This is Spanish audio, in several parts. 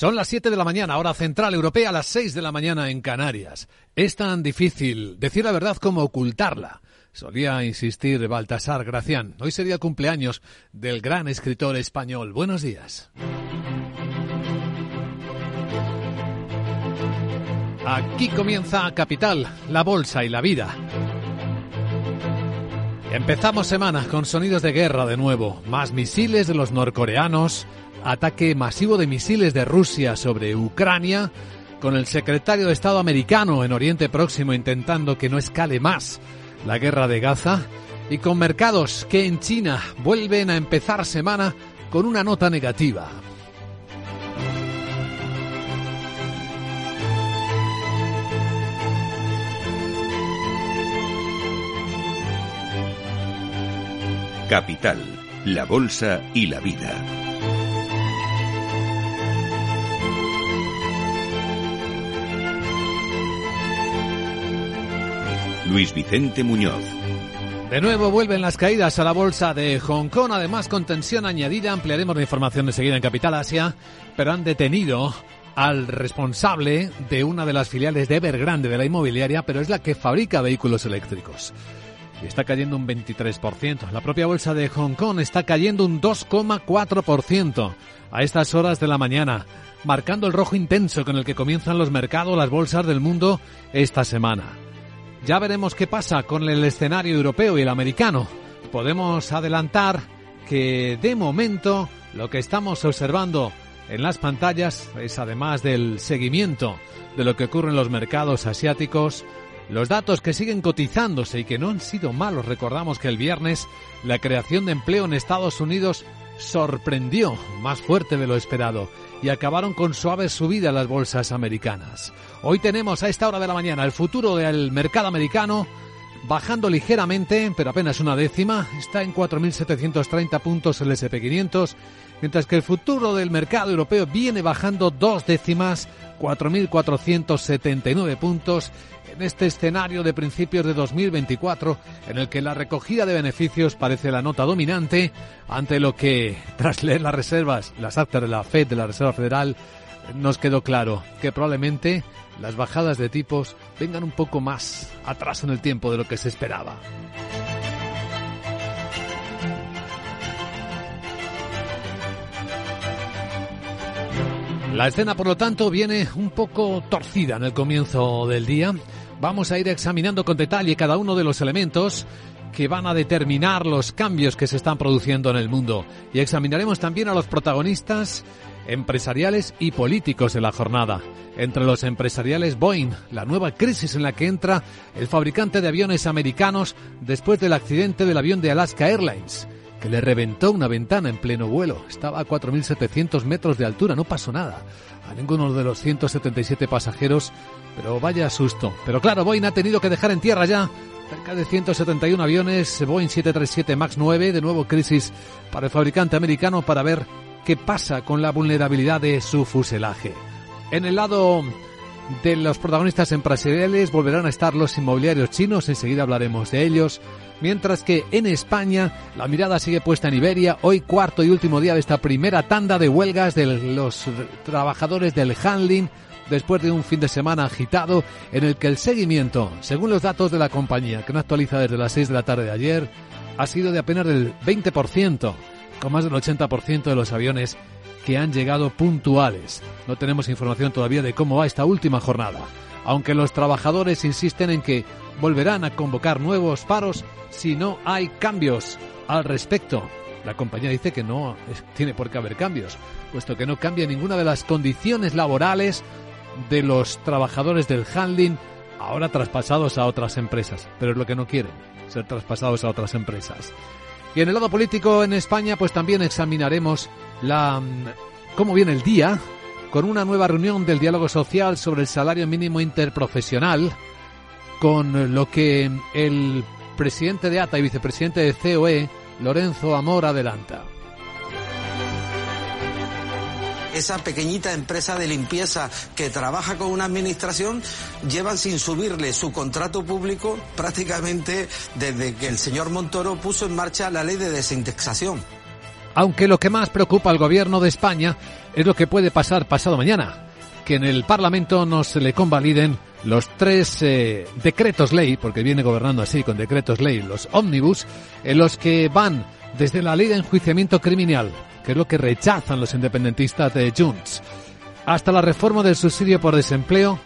Son las 7 de la mañana, hora central europea, las 6 de la mañana en Canarias. Es tan difícil decir la verdad como ocultarla. Solía insistir Baltasar Gracián. Hoy sería el cumpleaños del gran escritor español. Buenos días. Aquí comienza Capital, la bolsa y la vida. Empezamos semana con sonidos de guerra de nuevo, más misiles de los norcoreanos, ataque masivo de misiles de Rusia sobre Ucrania, con el secretario de Estado americano en Oriente Próximo intentando que no escale más la guerra de Gaza, y con mercados que en China vuelven a empezar semana con una nota negativa. Capital, la Bolsa y la Vida. Luis Vicente Muñoz. De nuevo vuelven las caídas a la bolsa de Hong Kong, además con tensión añadida. Ampliaremos la información enseguida en Capital Asia, pero han detenido al responsable de una de las filiales de Evergrande de la inmobiliaria, pero es la que fabrica vehículos eléctricos y está cayendo un 23%. La propia bolsa de Hong Kong está cayendo un 2,4% a estas horas de la mañana, marcando el rojo intenso con el que comienzan los mercados, las bolsas del mundo esta semana. Ya veremos qué pasa con el escenario europeo y el americano. Podemos adelantar que de momento lo que estamos observando en las pantallas es además del seguimiento de lo que ocurre en los mercados asiáticos, los datos que siguen cotizándose y que no han sido malos, recordamos que el viernes la creación de empleo en Estados Unidos sorprendió más fuerte de lo esperado y acabaron con suaves subidas las bolsas americanas. Hoy tenemos a esta hora de la mañana el futuro del mercado americano bajando ligeramente, pero apenas una décima, está en 4.730 puntos el SP500, mientras que el futuro del mercado europeo viene bajando dos décimas, 4.479 puntos, en este escenario de principios de 2024 en el que la recogida de beneficios parece la nota dominante ante lo que, tras leer las reservas, las actas de la FED, de la Reserva Federal, nos quedó claro que probablemente las bajadas de tipos vengan un poco más atrás en el tiempo de lo que se esperaba. La escena, por lo tanto, viene un poco torcida en el comienzo del día. Vamos a ir examinando con detalle cada uno de los elementos que van a determinar los cambios que se están produciendo en el mundo. Y examinaremos también a los protagonistas empresariales y políticos de la jornada. Entre los empresariales Boeing, la nueva crisis en la que entra el fabricante de aviones americanos después del accidente del avión de Alaska Airlines que le reventó una ventana en pleno vuelo. Estaba a 4.700 metros de altura, no pasó nada a ninguno de los 177 pasajeros, pero vaya susto. Pero claro, Boeing ha tenido que dejar en tierra ya cerca de 171 aviones Boeing 737 MAX 9, de nuevo crisis para el fabricante americano para ver qué pasa con la vulnerabilidad de su fuselaje. En el lado de los protagonistas empresariales volverán a estar los inmobiliarios chinos, enseguida hablaremos de ellos, mientras que en España la mirada sigue puesta en Iberia, hoy cuarto y último día de esta primera tanda de huelgas de los trabajadores del handling, después de un fin de semana agitado en el que el seguimiento, según los datos de la compañía, que no actualiza desde las 6 de la tarde de ayer, ha sido de apenas del 20%, con más del 80% de los aviones que han llegado puntuales. No tenemos información todavía de cómo va esta última jornada, aunque los trabajadores insisten en que volverán a convocar nuevos paros si no hay cambios al respecto. La compañía dice que no tiene por qué haber cambios, puesto que no cambia ninguna de las condiciones laborales de los trabajadores del handling ahora traspasados a otras empresas, pero es lo que no quieren, ser traspasados a otras empresas. Y en el lado político en España, pues también examinaremos la cómo viene el día con una nueva reunión del diálogo social sobre el salario mínimo interprofesional, con lo que el presidente de ATA y vicepresidente de COE, Lorenzo Amor, adelanta. Esa pequeñita empresa de limpieza que trabaja con una administración llevan sin subirle su contrato público prácticamente desde que el señor Montoro puso en marcha la ley de desindexación. Aunque lo que más preocupa al gobierno de España es lo que puede pasar pasado mañana, que en el Parlamento no se le convaliden los tres eh, decretos ley, porque viene gobernando así con decretos ley, los ómnibus, en los que van desde la ley de enjuiciamiento criminal, que es lo que rechazan los independentistas de Junts, hasta la reforma del subsidio por desempleo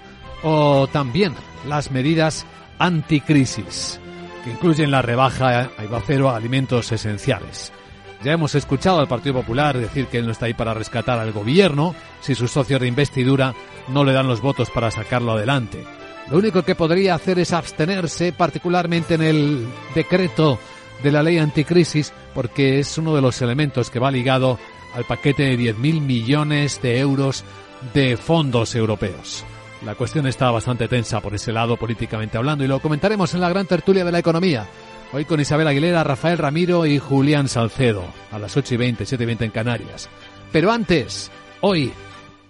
o también las medidas anticrisis, que incluyen la rebaja a IVA cero a alimentos esenciales. Ya hemos escuchado al Partido Popular decir que él no está ahí para rescatar al gobierno si sus socios de investidura no le dan los votos para sacarlo adelante. Lo único que podría hacer es abstenerse, particularmente en el decreto de la ley anticrisis, porque es uno de los elementos que va ligado al paquete de 10.000 millones de euros de fondos europeos. La cuestión está bastante tensa por ese lado políticamente hablando y lo comentaremos en la gran tertulia de la economía. Hoy con Isabel Aguilera, Rafael Ramiro y Julián Salcedo, a las 8 y 20, 7 y 20 en Canarias. Pero antes, hoy,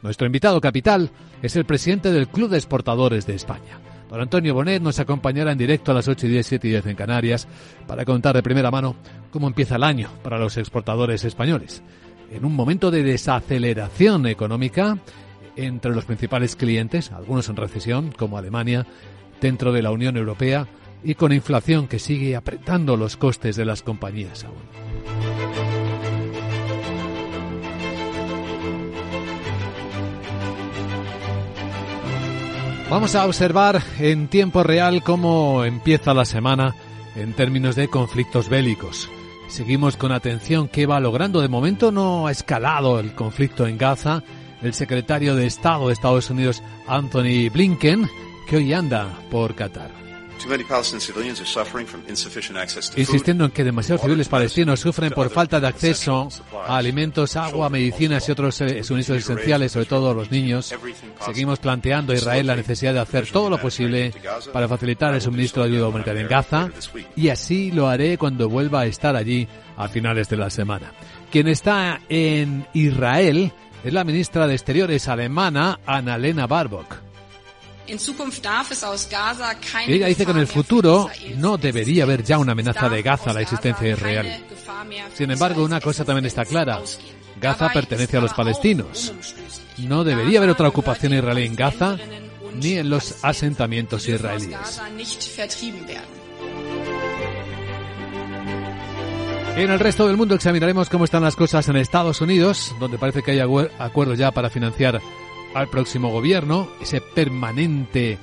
nuestro invitado capital es el presidente del Club de Exportadores de España. Don Antonio Bonet nos acompañará en directo a las 8 y 10, 7 y 10 en Canarias para contar de primera mano cómo empieza el año para los exportadores españoles. En un momento de desaceleración económica entre los principales clientes, algunos en recesión, como Alemania, dentro de la Unión Europea, y con inflación que sigue apretando los costes de las compañías aún. Vamos a observar en tiempo real cómo empieza la semana en términos de conflictos bélicos. Seguimos con atención qué va logrando. De momento no ha escalado el conflicto en Gaza. El secretario de Estado de Estados Unidos, Anthony Blinken, que hoy anda por Qatar insistiendo en que demasiados civiles palestinos sufren por falta de acceso a alimentos, agua, medicinas y otros eh, suministros esenciales, sobre todo los niños. Seguimos planteando a Israel la necesidad de hacer todo lo posible para facilitar el suministro de ayuda humanitaria en Gaza y así lo haré cuando vuelva a estar allí a finales de la semana. Quien está en Israel es la ministra de Exteriores alemana, Annalena Baerbock. Ella dice que en el futuro no debería haber ya una amenaza de Gaza a la existencia de Israel. Sin embargo, una cosa también está clara. Gaza pertenece a los palestinos. No debería haber otra ocupación israelí en Gaza ni en los asentamientos israelíes. En el resto del mundo examinaremos cómo están las cosas en Estados Unidos, donde parece que hay acuerdo ya para financiar al próximo gobierno, ese permanente,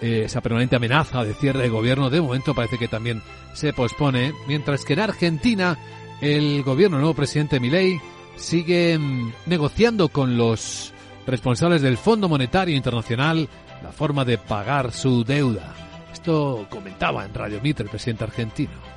eh, esa permanente amenaza de cierre de gobierno, de momento parece que también se pospone, mientras que en Argentina el gobierno, el nuevo presidente Milei, sigue mm, negociando con los responsables del Fondo Monetario Internacional la forma de pagar su deuda. Esto comentaba en Radio Mitre el presidente argentino.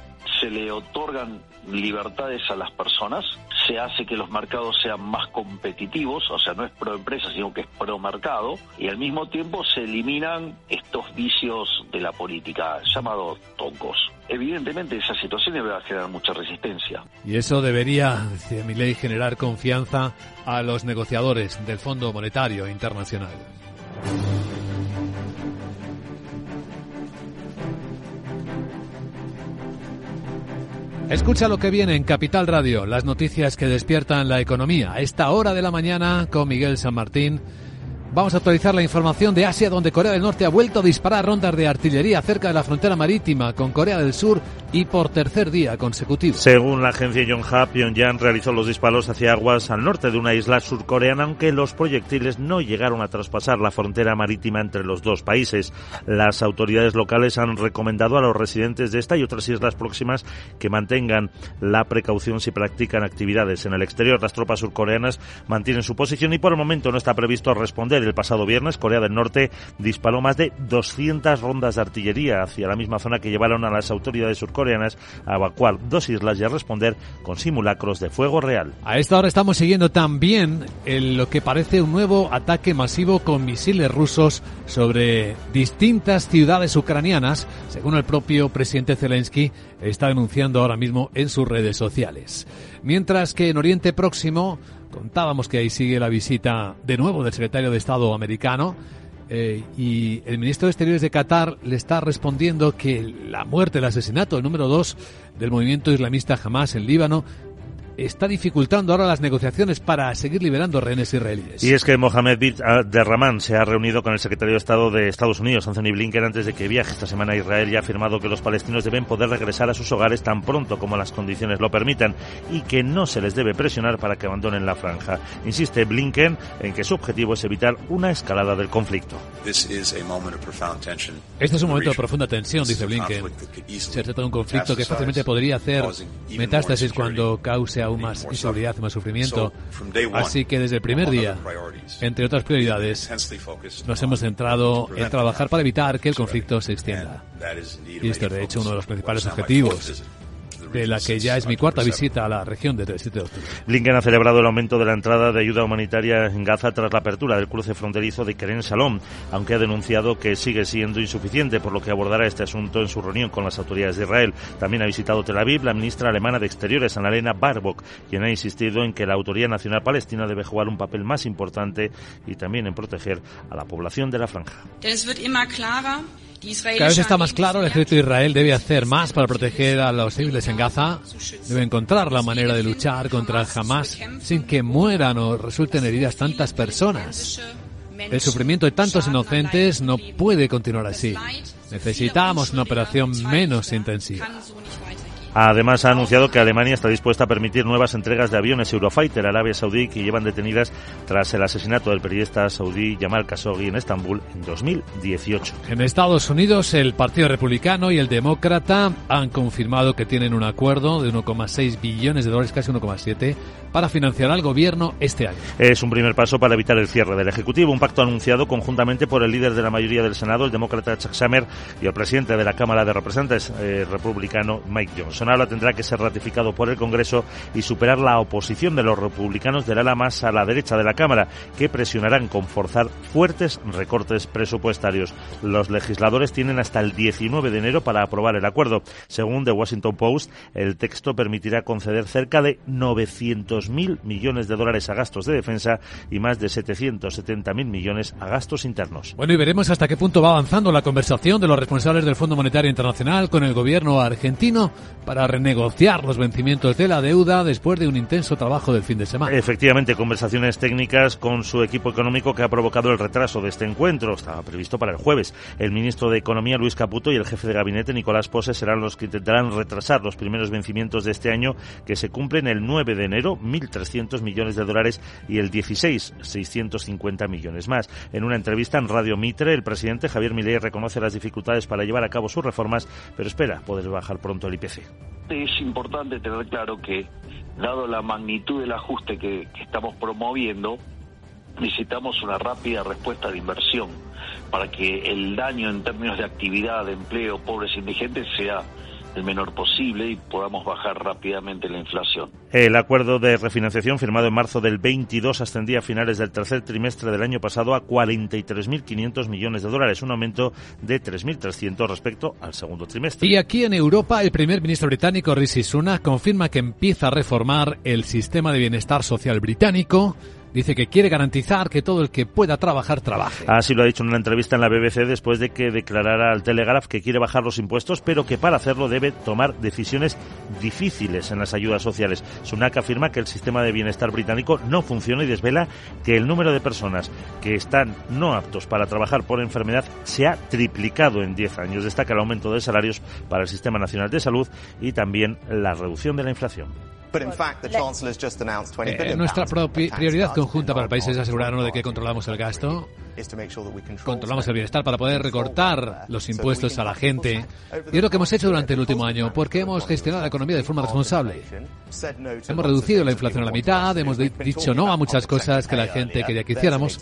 Se le otorgan libertades a las personas, se hace que los mercados sean más competitivos, o sea, no es pro empresa, sino que es pro mercado, y al mismo tiempo se eliminan estos vicios de la política llamados tocos. Evidentemente esa situación va a generar mucha resistencia. Y eso debería, decía mi ley, generar confianza a los negociadores del Fondo Monetario Internacional. Escucha lo que viene en Capital Radio, las noticias que despiertan la economía. A esta hora de la mañana con Miguel San Martín Vamos a actualizar la información de Asia, donde Corea del Norte ha vuelto a disparar rondas de artillería cerca de la frontera marítima con Corea del Sur y por tercer día consecutivo. Según la agencia Yonhap, Pyongyang realizó los disparos hacia aguas al norte de una isla surcoreana, aunque los proyectiles no llegaron a traspasar la frontera marítima entre los dos países. Las autoridades locales han recomendado a los residentes de esta y otras islas próximas que mantengan la precaución si practican actividades en el exterior. Las tropas surcoreanas mantienen su posición y por el momento no está previsto responder el pasado viernes, Corea del Norte disparó más de 200 rondas de artillería hacia la misma zona que llevaron a las autoridades surcoreanas a evacuar dos islas y a responder con simulacros de fuego real. A esta hora estamos siguiendo también lo que parece un nuevo ataque masivo con misiles rusos sobre distintas ciudades ucranianas, según el propio presidente Zelensky está denunciando ahora mismo en sus redes sociales. Mientras que en Oriente Próximo Contábamos que ahí sigue la visita de nuevo del secretario de Estado americano eh, y el ministro de Exteriores de Qatar le está respondiendo que la muerte, el asesinato, el número dos del movimiento islamista Hamas en Líbano está dificultando ahora las negociaciones para seguir liberando rehenes israelíes. Y es que Mohamed bin Derrahman se ha reunido con el secretario de Estado de Estados Unidos, Anthony Blinken, antes de que viaje esta semana a Israel y ha afirmado que los palestinos deben poder regresar a sus hogares tan pronto como las condiciones lo permitan y que no se les debe presionar para que abandonen la franja. Insiste Blinken en que su objetivo es evitar una escalada del conflicto. Este es un momento de profunda tensión, dice Blinken. Se trata de un conflicto que fácilmente podría hacer metástasis cuando cause aún más inseguridad más sufrimiento. Así que desde el primer día, entre otras prioridades, nos hemos centrado en trabajar para evitar que el conflicto se extienda. Y este es de hecho uno de los principales objetivos de la que ya es mi cuarta visita a la región desde el 7 de octubre. Blinken ha celebrado el aumento de la entrada de ayuda humanitaria en Gaza tras la apertura del cruce fronterizo de Keren Salom, aunque ha denunciado que sigue siendo insuficiente, por lo que abordará este asunto en su reunión con las autoridades de Israel. También ha visitado Tel Aviv la ministra alemana de Exteriores, Annalena Baerbock, quien ha insistido en que la Autoridad Nacional Palestina debe jugar un papel más importante y también en proteger a la población de la franja. Cada vez está más claro, el ejército de Israel debe hacer más para proteger a los civiles en Gaza, debe encontrar la manera de luchar contra el Hamas sin que mueran o resulten heridas tantas personas. El sufrimiento de tantos inocentes no puede continuar así. Necesitamos una operación menos intensiva. Además, ha anunciado que Alemania está dispuesta a permitir nuevas entregas de aviones Eurofighter a Arabia Saudí que llevan detenidas tras el asesinato del periodista saudí Jamal Khashoggi en Estambul en 2018. En Estados Unidos, el Partido Republicano y el Demócrata han confirmado que tienen un acuerdo de 1,6 billones de dólares, casi 1,7, para financiar al gobierno este año. Es un primer paso para evitar el cierre del Ejecutivo, un pacto anunciado conjuntamente por el líder de la mayoría del Senado, el demócrata Chuck Schumer, y el presidente de la Cámara de Representantes, eh, republicano Mike Johnson. Ahora tendrá que ser ratificado por el Congreso y superar la oposición de los republicanos del ala más a la derecha de la Cámara, que presionarán con forzar fuertes recortes presupuestarios. Los legisladores tienen hasta el 19 de enero para aprobar el acuerdo. Según The Washington Post, el texto permitirá conceder cerca de 900 mil millones de dólares a gastos de defensa y más de 770.000 millones a gastos internos. Bueno, y veremos hasta qué punto va avanzando la conversación de los responsables del Fondo Monetario Internacional con el gobierno argentino para renegociar los vencimientos de la deuda después de un intenso trabajo del fin de semana. Efectivamente, conversaciones técnicas con su equipo económico que ha provocado el retraso de este encuentro. Estaba previsto para el jueves. El ministro de Economía, Luis Caputo, y el jefe de gabinete, Nicolás Pose, serán los que intentarán retrasar los primeros vencimientos de este año que se cumplen el 9 de enero, 1.300 millones de dólares y el 16, 650 millones más. En una entrevista en Radio Mitre, el presidente Javier Milei reconoce las dificultades para llevar a cabo sus reformas, pero espera poder bajar pronto el IPC. Es importante tener claro que, dado la magnitud del ajuste que, que estamos promoviendo, necesitamos una rápida respuesta de inversión para que el daño en términos de actividad, de empleo, pobres e indigentes sea el menor posible y podamos bajar rápidamente la inflación. El acuerdo de refinanciación firmado en marzo del 22 ascendía a finales del tercer trimestre del año pasado a 43.500 millones de dólares, un aumento de 3.300 respecto al segundo trimestre. Y aquí en Europa, el primer ministro británico Rishi Sunak confirma que empieza a reformar el sistema de bienestar social británico Dice que quiere garantizar que todo el que pueda trabajar trabaje. Así lo ha dicho en una entrevista en la BBC después de que declarara al Telegraph que quiere bajar los impuestos, pero que para hacerlo debe tomar decisiones difíciles en las ayudas sociales. Sunak afirma que el sistema de bienestar británico no funciona y desvela que el número de personas que están no aptos para trabajar por enfermedad se ha triplicado en 10 años. Destaca el aumento de salarios para el Sistema Nacional de Salud y también la reducción de la inflación. Eh, nuestra prioridad conjunta para el país es asegurarnos de que controlamos el gasto, controlamos el bienestar para poder recortar los impuestos a la gente. Y es lo que hemos hecho durante el último año, porque hemos gestionado la economía de forma responsable. Hemos reducido la inflación a la mitad, hemos dicho no a muchas cosas que la gente quería que hiciéramos.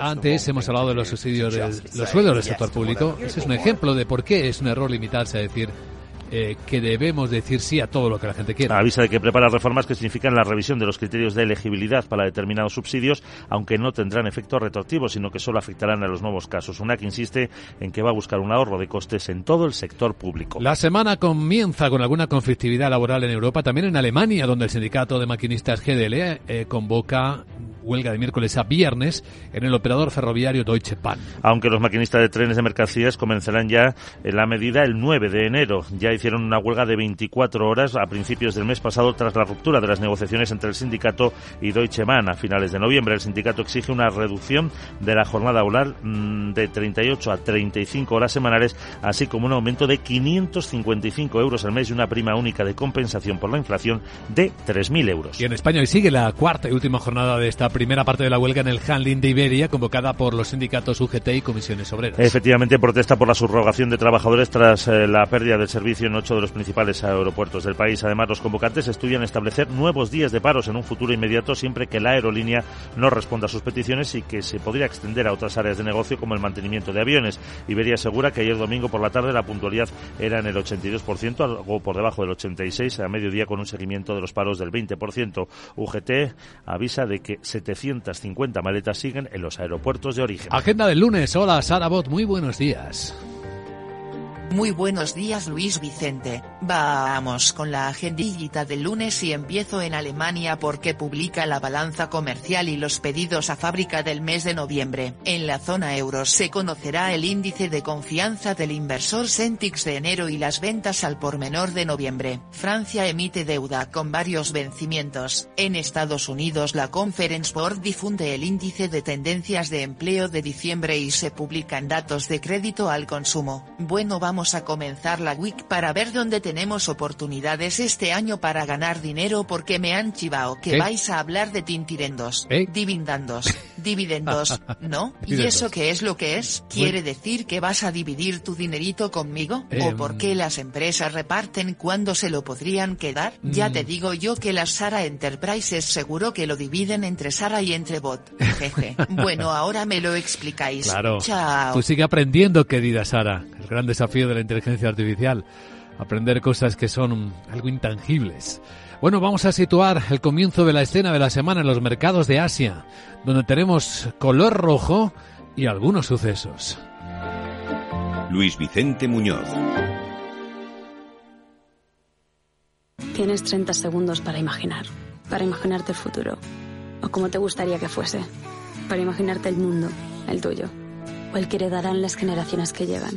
Antes hemos hablado de los subsidios de los sueldos del sector público. Ese es un ejemplo de por qué es un error limitarse a decir eh, que debemos decir sí a todo lo que la gente quiere. Avisa de que prepara reformas que significan la revisión de los criterios de elegibilidad para determinados subsidios, aunque no tendrán efecto retroactivo, sino que solo afectarán a los nuevos casos. UNAC insiste en que va a buscar un ahorro de costes en todo el sector público. La semana comienza con alguna conflictividad laboral en Europa, también en Alemania, donde el sindicato de maquinistas GDL eh, convoca huelga de miércoles a viernes en el operador ferroviario Deutsche Bahn. Aunque los maquinistas de trenes de mercancías comenzarán ya en la medida el 9 de enero. Ya hicieron una huelga de 24 horas a principios del mes pasado tras la ruptura de las negociaciones entre el sindicato y Deutsche Bahn. A finales de noviembre el sindicato exige una reducción de la jornada oral mm, de 38 a 35 horas semanales, así como un aumento de 555 euros al mes y una prima única de compensación por la inflación de 3.000 euros. Y en España hoy sigue la cuarta y última jornada de esta primera parte de la huelga en el handling de Iberia, convocada por los sindicatos UGT y comisiones obreras. Efectivamente, protesta por la subrogación de trabajadores tras eh, la pérdida del servicio en ocho de los principales aeropuertos del país. Además, los convocantes estudian establecer nuevos días de paros en un futuro inmediato siempre que la aerolínea no responda a sus peticiones y que se podría extender a otras áreas de negocio como el mantenimiento de aviones. Iberia asegura que ayer domingo por la tarde la puntualidad era en el 82%, algo por debajo del 86% a mediodía con un seguimiento de los paros del 20%. UGT avisa de que 750 maletas siguen en los aeropuertos de origen. Agenda del lunes. Hola, Sara Bot. Muy buenos días. Muy buenos días Luis Vicente, vamos con la agendillita del lunes y empiezo en Alemania porque publica la balanza comercial y los pedidos a fábrica del mes de noviembre. En la zona euro se conocerá el índice de confianza del inversor Centix de enero y las ventas al por menor de noviembre. Francia emite deuda con varios vencimientos. En Estados Unidos la Conference Board difunde el índice de tendencias de empleo de diciembre y se publican datos de crédito al consumo. Bueno vamos a comenzar la week para ver dónde tenemos oportunidades este año para ganar dinero porque me han chivado que vais a hablar de tintirendos, dividendos, dividendos, ¿no? ¿Y eso qué es lo que es? ¿Quiere decir que vas a dividir tu dinerito conmigo? ¿O por qué las empresas reparten cuando se lo podrían quedar? Ya te digo yo que las Sara Enterprises seguro que lo dividen entre Sara y entre Bot. Jeje. Bueno, ahora me lo explicáis. Claro. Chao. Tú sigue aprendiendo, querida Sara. El gran desafío de la inteligencia artificial. Aprender cosas que son algo intangibles. Bueno, vamos a situar el comienzo de la escena de la semana en los mercados de Asia, donde tenemos color rojo y algunos sucesos. Luis Vicente Muñoz. Tienes 30 segundos para imaginar, para imaginarte el futuro, o como te gustaría que fuese, para imaginarte el mundo, el tuyo, o el que heredarán las generaciones que llegan.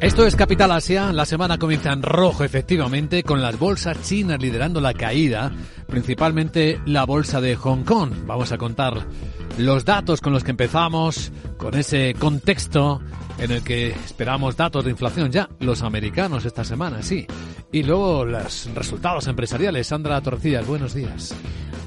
Esto es Capital Asia. La semana comienza en rojo, efectivamente, con las bolsas chinas liderando la caída, principalmente la bolsa de Hong Kong. Vamos a contar los datos con los que empezamos, con ese contexto en el que esperamos datos de inflación ya, los americanos esta semana, sí. Y luego los resultados empresariales. Sandra Torcillas, buenos días.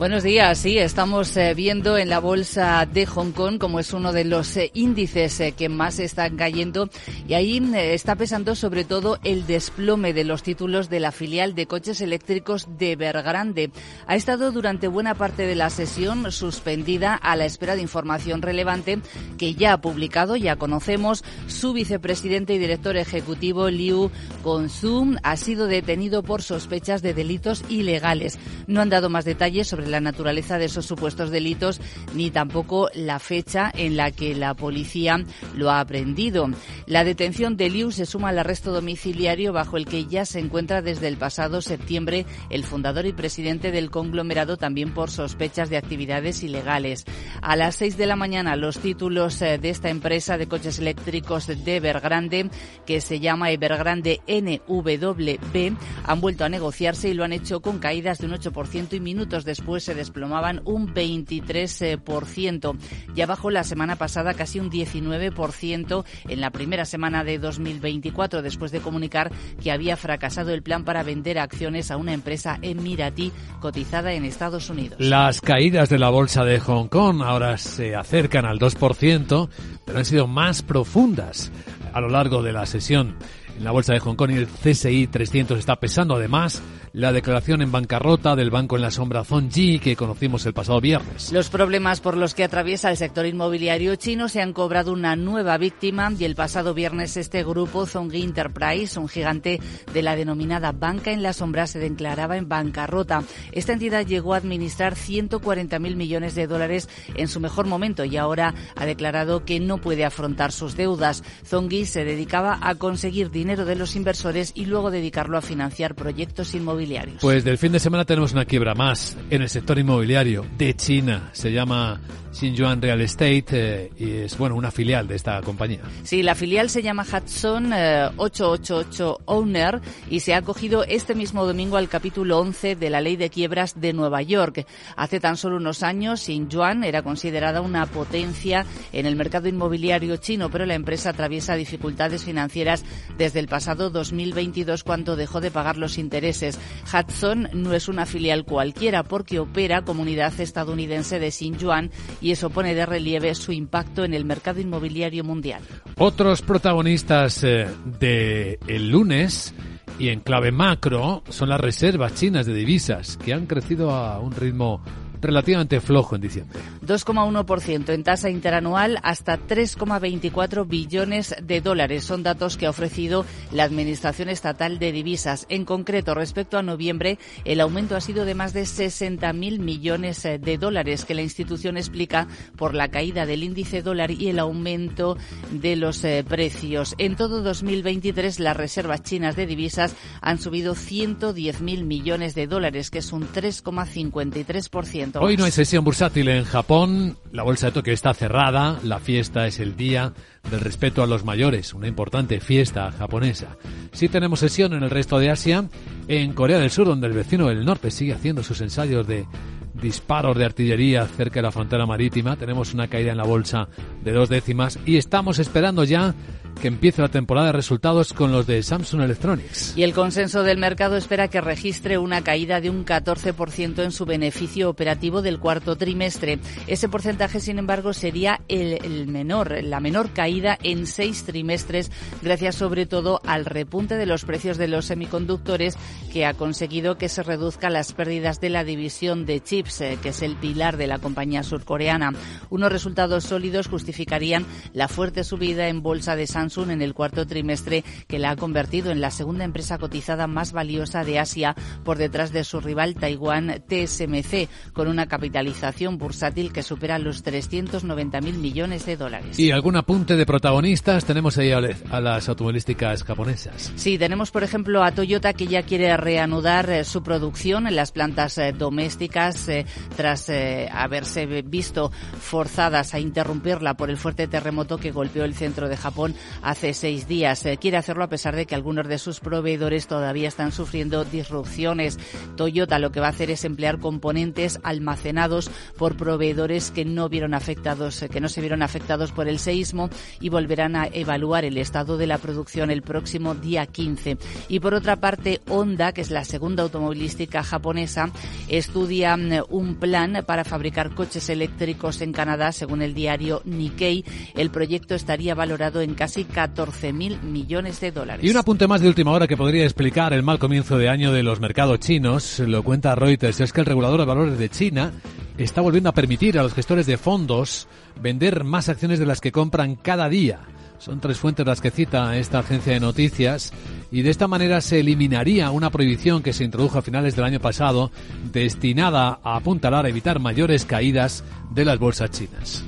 Buenos días, sí, estamos eh, viendo en la bolsa de Hong Kong como es uno de los eh, índices eh, que más están cayendo y ahí está pesando sobre todo el desplome de los títulos de la filial de coches eléctricos de Evergrande. Ha estado durante buena parte de la sesión suspendida a la espera de información relevante que ya ha publicado, ya conocemos, su vicepresidente y director ejecutivo Liu Gonzum ha sido detenido por sospechas de delitos ilegales. No han dado más detalles sobre la naturaleza de esos supuestos delitos ni tampoco la fecha en la que la policía lo ha aprendido. La detención de Liu se suma al arresto domiciliario bajo el que ya se encuentra desde el pasado septiembre el fundador y presidente del conglomerado también por sospechas de actividades ilegales. A las seis de la mañana los títulos eh, de esta empresa de coches eléctricos de Evergrande, que se llama Evergrande NWB, han vuelto a negociarse y lo han hecho con caídas de un 8% y minutos después se desplomaban un 23%. Ya bajó la semana pasada casi un 19% en la primera semana de 2024 después de comunicar que había fracasado el plan para vender acciones a una empresa emiratí cotizada en Estados Unidos. Las caídas de la bolsa de Hong Kong ahora se acercan al 2%, pero han sido más profundas a lo largo de la sesión. En la bolsa de Hong Kong y el CSI 300 está pesando además la declaración en bancarrota del banco en la sombra Zhongji que conocimos el pasado viernes. Los problemas por los que atraviesa el sector inmobiliario chino se han cobrado una nueva víctima y el pasado viernes este grupo Zhongji Enterprise, un gigante de la denominada banca en la sombra, se declaraba en bancarrota. Esta entidad llegó a administrar 140.000 millones de dólares en su mejor momento y ahora ha declarado que no puede afrontar sus deudas. Zhongji se dedicaba a conseguir dinero de los inversores y luego dedicarlo a financiar proyectos inmobiliarios. Pues del fin de semana tenemos una quiebra más en el sector inmobiliario de China. Se llama Xinjuan Real Estate eh, y es bueno una filial de esta compañía. Sí, la filial se llama Hudson 888 eh, Owner y se ha acogido este mismo domingo al capítulo 11 de la Ley de Quiebras de Nueva York. Hace tan solo unos años, Xinjuan era considerada una potencia en el mercado inmobiliario chino, pero la empresa atraviesa dificultades financieras desde el pasado 2022 cuando dejó de pagar los intereses. Hudson no es una filial cualquiera porque opera comunidad estadounidense de Xinjuan y eso pone de relieve su impacto en el mercado inmobiliario mundial. Otros protagonistas eh, de el lunes y en clave macro son las reservas chinas de divisas que han crecido a un ritmo relativamente flojo en diciembre. 2,1% en tasa interanual hasta 3,24 billones de dólares. Son datos que ha ofrecido la Administración Estatal de Divisas. En concreto, respecto a noviembre, el aumento ha sido de más de 60.000 millones eh, de dólares, que la institución explica por la caída del índice dólar y el aumento de los eh, precios. En todo 2023, las reservas chinas de divisas han subido 110.000 millones de dólares, que es un 3,53%. Hoy no hay sesión bursátil en Japón, la bolsa de Tokio está cerrada, la fiesta es el día del respeto a los mayores, una importante fiesta japonesa. Sí tenemos sesión en el resto de Asia, en Corea del Sur, donde el vecino del norte sigue haciendo sus ensayos de disparos de artillería cerca de la frontera marítima, tenemos una caída en la bolsa de dos décimas y estamos esperando ya que empiece la temporada de resultados con los de Samsung Electronics. Y el consenso del mercado espera que registre una caída de un 14% en su beneficio operativo del cuarto trimestre. Ese porcentaje, sin embargo, sería el, menor, la menor caída en seis trimestres, gracias sobre todo al repunte de los precios de los semiconductores que ha conseguido que se reduzcan las pérdidas de la división de chips, eh, que es el pilar de la compañía surcoreana. Unos resultados sólidos justificarían la fuerte subida en bolsa de Samsung en el cuarto trimestre que la ha convertido en la segunda empresa cotizada más valiosa de Asia por detrás de su rival Taiwán TSMC, con una capitalización bursátil que supera los 390.000 millones de dólares. ¿Y algún apunte de protagonistas tenemos ahí a las automovilísticas japonesas? Sí, tenemos por ejemplo a Toyota que ya quiere reanudar eh, su producción en las plantas eh, domésticas eh, tras haberse visto forzadas a interrumpirla por el fuerte terremoto que golpeó el centro de Japón hace seis días. Eh, quiere hacerlo a pesar de que algunos de sus proveedores todavía están sufriendo disrupciones. Toyota lo que va a hacer es emplear componentes almacenados por proveedores que no vieron afectados, eh, que no se vieron afectados por el seísmo y volverán a evaluar el estado de la producción el próximo día 15. Y por otra parte, Honda, que es la segunda automovilística japonesa, estudia mm, un plan para fabricar coches eléctricos en Canadá, según el diario Nikkei. El proyecto estaría valorado en casi 14.000 millones de dólares. Y un apunte más de última hora que podría explicar el mal comienzo de año de los mercados chinos, lo cuenta Reuters, es que el regulador de valores de China está volviendo a permitir a los gestores de fondos vender más acciones de las que compran cada día. Son tres fuentes las que cita esta agencia de noticias y de esta manera se eliminaría una prohibición que se introdujo a finales del año pasado destinada a apuntalar a evitar mayores caídas de las bolsas chinas.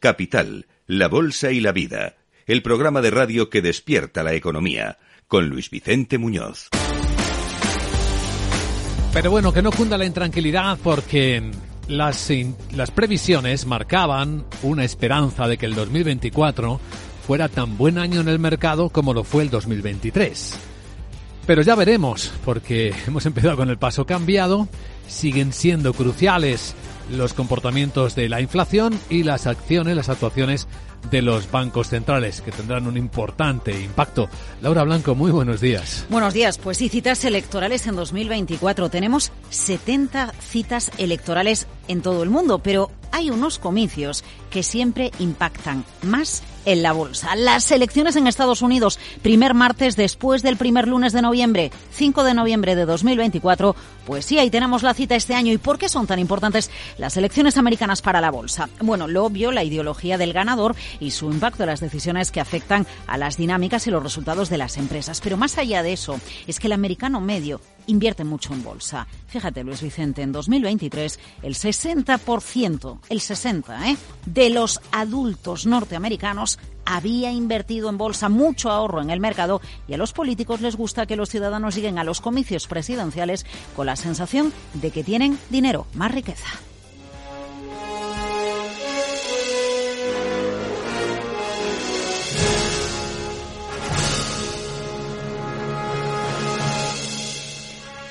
Capital, la Bolsa y la Vida, el programa de radio que despierta la economía, con Luis Vicente Muñoz. Pero bueno, que no cunda la intranquilidad porque las, las previsiones marcaban una esperanza de que el 2024 fuera tan buen año en el mercado como lo fue el 2023. Pero ya veremos, porque hemos empezado con el paso cambiado, siguen siendo cruciales los comportamientos de la inflación y las acciones, las actuaciones de los bancos centrales, que tendrán un importante impacto. Laura Blanco, muy buenos días. Buenos días. Pues sí, citas electorales en 2024. Tenemos 70 citas electorales en todo el mundo, pero hay unos comicios que siempre impactan más en la bolsa. Las elecciones en Estados Unidos, primer martes después del primer lunes de noviembre, 5 de noviembre de 2024, pues sí, ahí tenemos la cita este año. ¿Y por qué son tan importantes las elecciones americanas para la bolsa? Bueno, lo obvio, la ideología del ganador y su impacto en las decisiones que afectan a las dinámicas y los resultados de las empresas. Pero más allá de eso, es que el americano medio invierte mucho en bolsa. Fíjate, Luis Vicente, en 2023 el 60%, el 60%, ¿eh? de los adultos norteamericanos había invertido en bolsa mucho ahorro en el mercado y a los políticos les gusta que los ciudadanos lleguen a los comicios presidenciales con la sensación de que tienen dinero, más riqueza.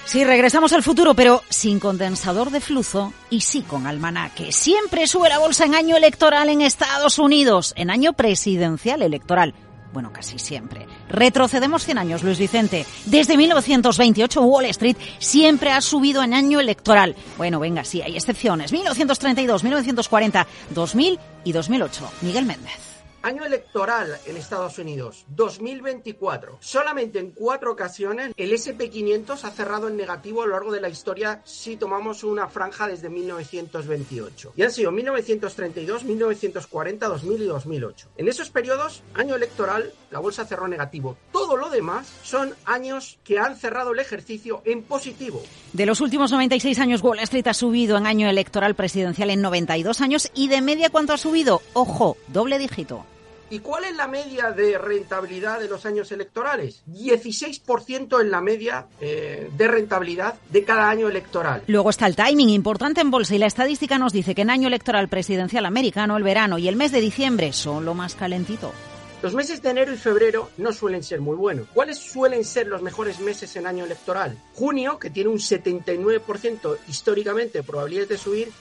Sí, regresamos al futuro, pero sin condensador de flujo y sí con almanaque. Siempre sube la bolsa en año electoral en Estados Unidos, en año presidencial electoral. Bueno, casi siempre. Retrocedemos 100 años, Luis Vicente. Desde 1928 Wall Street siempre ha subido en año electoral. Bueno, venga, sí, hay excepciones. 1932, 1940, 2000 y 2008. Miguel Méndez. Año electoral en Estados Unidos, 2024. Solamente en cuatro ocasiones el SP500 ha cerrado en negativo a lo largo de la historia si tomamos una franja desde 1928. Y han sido 1932, 1940, 2000 y 2008. En esos periodos, año electoral, la bolsa cerró negativo. Todo lo demás son años que han cerrado el ejercicio en positivo. De los últimos 96 años, Wall Street ha subido en año electoral presidencial en 92 años y de media, ¿cuánto ha subido? Ojo, doble dígito. ¿Y cuál es la media de rentabilidad de los años electorales? 16% en la media eh, de rentabilidad de cada año electoral. Luego está el timing importante en bolsa y la estadística nos dice que en año electoral presidencial americano el verano y el mes de diciembre son lo más calentito. Los meses de enero y febrero no suelen ser muy buenos. ¿Cuáles suelen ser los mejores meses en año electoral? Junio, que tiene un 79% históricamente de probabilidades de subir.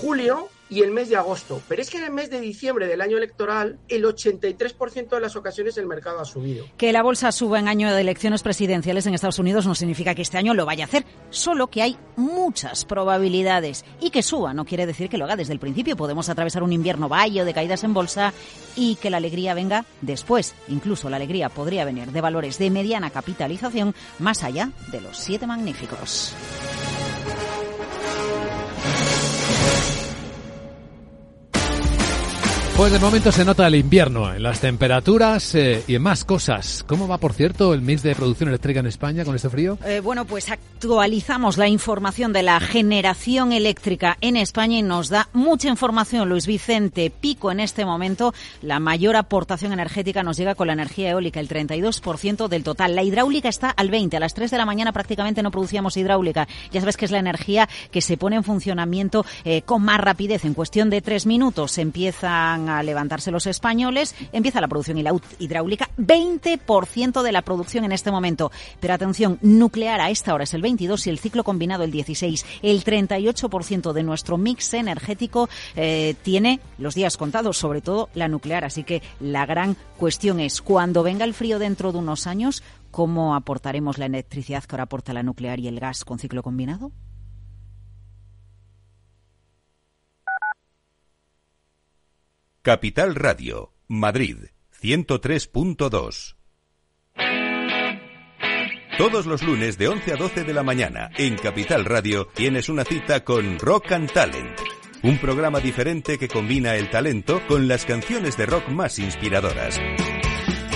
Julio, y el mes de agosto. Pero es que en el mes de diciembre del año electoral, el 83% de las ocasiones el mercado ha subido. Que la bolsa suba en año de elecciones presidenciales en Estados Unidos no significa que este año lo vaya a hacer, solo que hay muchas probabilidades. Y que suba no quiere decir que lo haga desde el principio. Podemos atravesar un invierno valle de caídas en bolsa y que la alegría venga después. Incluso la alegría podría venir de valores de mediana capitalización más allá de los siete magníficos. Pues de momento se nota el invierno en las temperaturas eh, y en más cosas. ¿Cómo va, por cierto, el mes de producción eléctrica en España con este frío? Eh, bueno, pues actualizamos la información de la generación eléctrica en España y nos da mucha información. Luis Vicente Pico en este momento, la mayor aportación energética nos llega con la energía eólica, el 32% del total. La hidráulica está al 20. A las 3 de la mañana prácticamente no producíamos hidráulica. Ya sabes que es la energía que se pone en funcionamiento eh, con más rapidez. En cuestión de tres minutos se a levantarse los españoles, empieza la producción hidráulica, 20% de la producción en este momento. Pero atención, nuclear a esta hora es el 22 y el ciclo combinado el 16. El 38% de nuestro mix energético eh, tiene los días contados, sobre todo la nuclear. Así que la gran cuestión es, cuando venga el frío dentro de unos años, ¿cómo aportaremos la electricidad que ahora aporta la nuclear y el gas con ciclo combinado? Capital Radio, Madrid, 103.2. Todos los lunes de 11 a 12 de la mañana en Capital Radio tienes una cita con Rock and Talent. Un programa diferente que combina el talento con las canciones de rock más inspiradoras.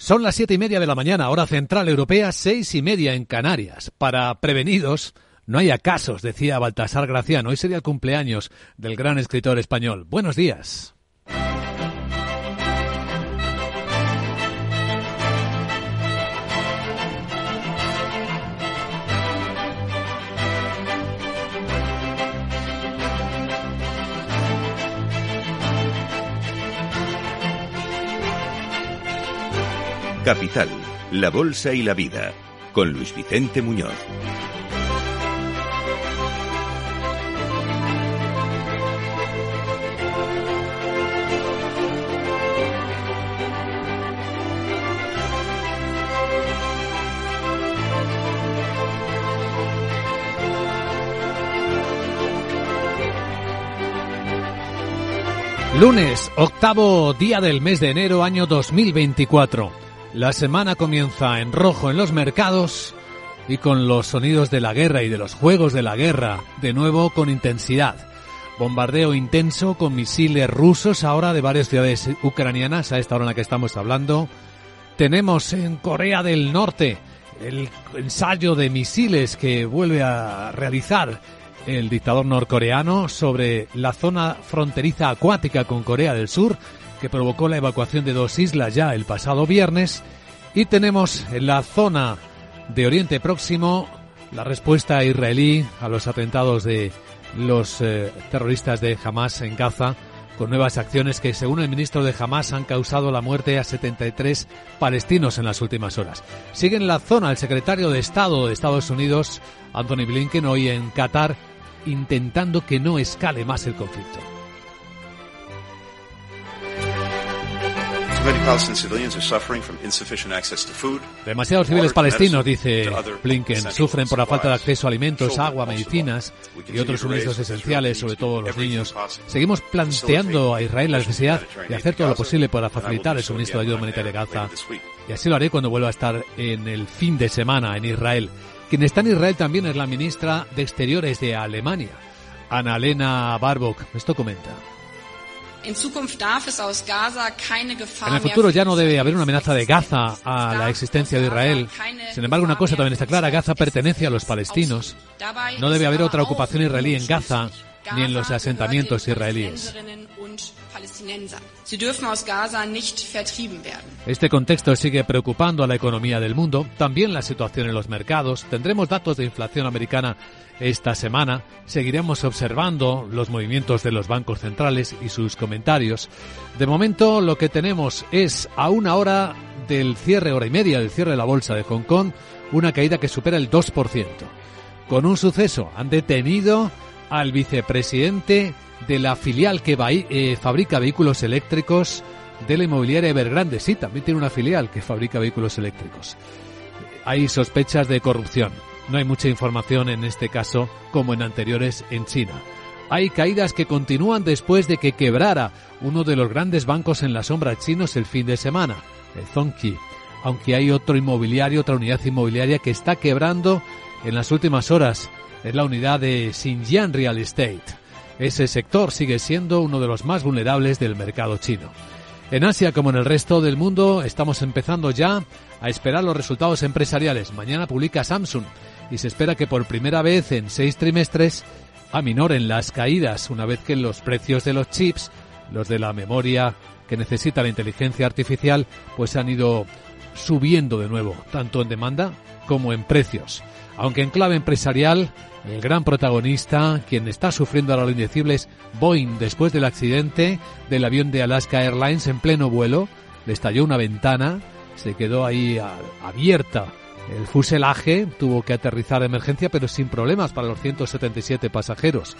Son las siete y media de la mañana, hora central europea, seis y media en Canarias. Para prevenidos, no haya casos, decía Baltasar Graciano. Hoy sería el cumpleaños del gran escritor español. Buenos días. Capital, la Bolsa y la Vida, con Luis Vicente Muñoz. Lunes, octavo día del mes de enero, año 2024. La semana comienza en rojo en los mercados y con los sonidos de la guerra y de los juegos de la guerra, de nuevo con intensidad. Bombardeo intenso con misiles rusos ahora de varias ciudades ucranianas a esta hora en la que estamos hablando. Tenemos en Corea del Norte el ensayo de misiles que vuelve a realizar el dictador norcoreano sobre la zona fronteriza acuática con Corea del Sur, que provocó la evacuación de dos islas ya el pasado viernes. Y tenemos en la zona de Oriente Próximo la respuesta israelí a los atentados de los eh, terroristas de Hamas en Gaza, con nuevas acciones que, según el ministro de Hamas, han causado la muerte a 73 palestinos en las últimas horas. Sigue en la zona el secretario de Estado de Estados Unidos, Anthony Blinken, hoy en Qatar, intentando que no escale más el conflicto. Demasiados civiles palestinos, dice Blinken, sufren por la falta de acceso a alimentos, agua, medicinas y otros suministros esenciales, sobre todo los niños. Seguimos planteando a Israel la necesidad de hacer todo lo posible para facilitar el suministro de ayuda humanitaria a Gaza. Y así lo haré cuando vuelva a estar en el fin de semana en Israel. Quien está en Israel también es la ministra de Exteriores de Alemania, Annalena Baerbock. Esto comenta. En el futuro ya no debe haber una amenaza de Gaza a la existencia de Israel. Sin embargo, una cosa también está clara, Gaza pertenece a los palestinos. No debe haber otra ocupación israelí en Gaza ni en los asentamientos israelíes. Este contexto sigue preocupando a la economía del mundo, también la situación en los mercados. Tendremos datos de inflación americana esta semana. Seguiremos observando los movimientos de los bancos centrales y sus comentarios. De momento lo que tenemos es a una hora del cierre, hora y media del cierre de la bolsa de Hong Kong, una caída que supera el 2%. Con un suceso, han detenido al vicepresidente de la filial que eh, fabrica vehículos eléctricos de la inmobiliaria Evergrande. Sí, también tiene una filial que fabrica vehículos eléctricos. Hay sospechas de corrupción. No hay mucha información en este caso como en anteriores en China. Hay caídas que continúan después de que quebrara uno de los grandes bancos en la sombra chinos el fin de semana, el Zongqi. Aunque hay otro inmobiliario, otra unidad inmobiliaria que está quebrando en las últimas horas. Es la unidad de Xinjiang Real Estate. Ese sector sigue siendo uno de los más vulnerables del mercado chino. En Asia, como en el resto del mundo, estamos empezando ya a esperar los resultados empresariales. Mañana publica Samsung y se espera que por primera vez en seis trimestres aminoren las caídas una vez que los precios de los chips, los de la memoria que necesita la inteligencia artificial, pues han ido subiendo de nuevo, tanto en demanda como en precios. Aunque en clave empresarial, el gran protagonista, quien está sufriendo ahora lo indecible, Boeing después del accidente del avión de Alaska Airlines en pleno vuelo. Le estalló una ventana, se quedó ahí abierta el fuselaje, tuvo que aterrizar de emergencia, pero sin problemas para los 177 pasajeros.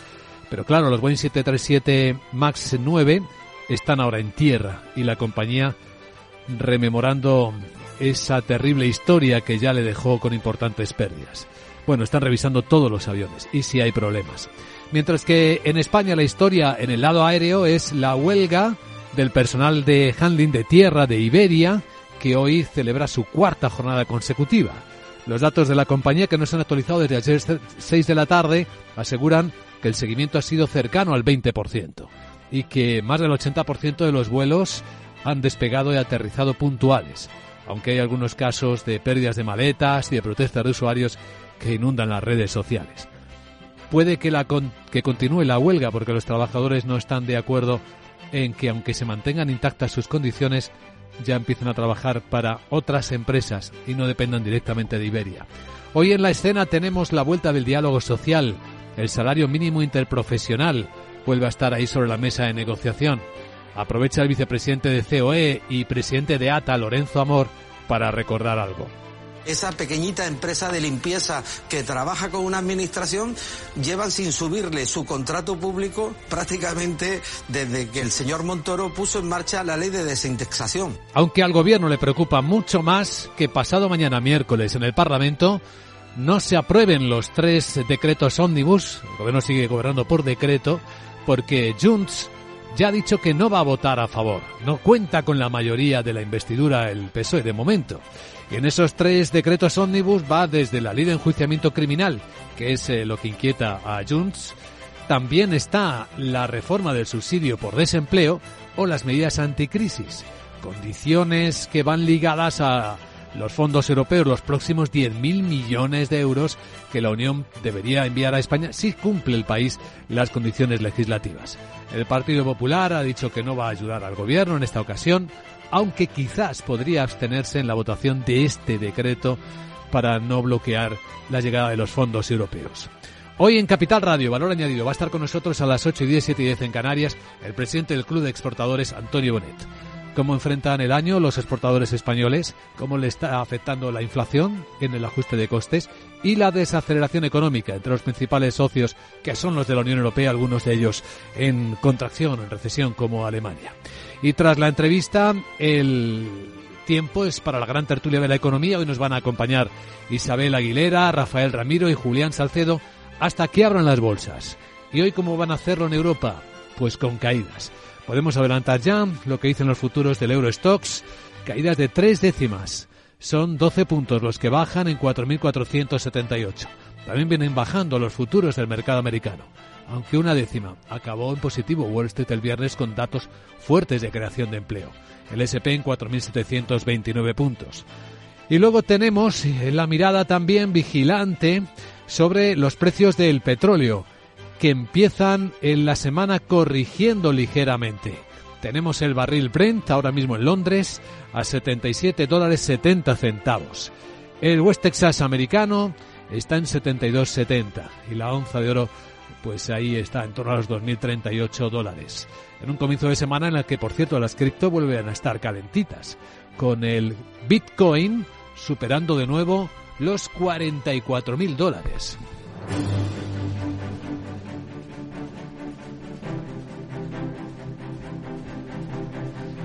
Pero claro, los Boeing 737 MAX 9 están ahora en tierra y la compañía rememorando esa terrible historia que ya le dejó con importantes pérdidas. Bueno, están revisando todos los aviones y si hay problemas. Mientras que en España la historia en el lado aéreo es la huelga del personal de handling de tierra de Iberia, que hoy celebra su cuarta jornada consecutiva. Los datos de la compañía que no se han actualizado desde ayer 6 de la tarde aseguran que el seguimiento ha sido cercano al 20% y que más del 80% de los vuelos han despegado y aterrizado puntuales, aunque hay algunos casos de pérdidas de maletas y de protestas de usuarios que inundan las redes sociales. Puede que, la que continúe la huelga porque los trabajadores no están de acuerdo en que aunque se mantengan intactas sus condiciones, ya empiecen a trabajar para otras empresas y no dependan directamente de Iberia. Hoy en la escena tenemos la vuelta del diálogo social, el salario mínimo interprofesional vuelve a estar ahí sobre la mesa de negociación. Aprovecha el vicepresidente de COE y presidente de ATA, Lorenzo Amor, para recordar algo esa pequeñita empresa de limpieza que trabaja con una administración llevan sin subirle su contrato público prácticamente desde que el señor Montoro puso en marcha la ley de desindexación. Aunque al gobierno le preocupa mucho más que pasado mañana miércoles en el Parlamento no se aprueben los tres decretos ómnibus, el gobierno sigue gobernando por decreto, porque Junts ya ha dicho que no va a votar a favor, no cuenta con la mayoría de la investidura el PSOE de momento. Y en esos tres decretos ómnibus va desde la ley de enjuiciamiento criminal, que es eh, lo que inquieta a Junts, también está la reforma del subsidio por desempleo o las medidas anticrisis, condiciones que van ligadas a los fondos europeos, los próximos 10.000 millones de euros que la Unión debería enviar a España si cumple el país las condiciones legislativas. El Partido Popular ha dicho que no va a ayudar al gobierno en esta ocasión, aunque quizás podría abstenerse en la votación de este decreto para no bloquear la llegada de los fondos europeos. Hoy en Capital Radio, Valor Añadido, va a estar con nosotros a las 8 y 10, 7 y 10 en Canarias, el presidente del Club de Exportadores, Antonio Bonet. ¿Cómo enfrentan el año los exportadores españoles? ¿Cómo le está afectando la inflación en el ajuste de costes? Y la desaceleración económica entre los principales socios, que son los de la Unión Europea, algunos de ellos en contracción, en recesión, como Alemania. Y tras la entrevista, el tiempo es para la gran tertulia de la economía. Hoy nos van a acompañar Isabel Aguilera, Rafael Ramiro y Julián Salcedo hasta que abran las bolsas. ¿Y hoy cómo van a hacerlo en Europa? Pues con caídas. Podemos adelantar ya lo que dicen los futuros del Eurostox. Caídas de tres décimas. Son 12 puntos los que bajan en 4.478. También vienen bajando los futuros del mercado americano aunque una décima. Acabó en positivo Wall Street el viernes con datos fuertes de creación de empleo. El SP en 4.729 puntos. Y luego tenemos la mirada también vigilante sobre los precios del petróleo, que empiezan en la semana corrigiendo ligeramente. Tenemos el barril Brent ahora mismo en Londres a 77 dólares 70 centavos. El West Texas americano está en 72.70 y la onza de oro pues ahí está, en torno a los 2.038 dólares. En un comienzo de semana en el que, por cierto, las cripto vuelven a estar calentitas, con el Bitcoin superando de nuevo los 44.000 dólares.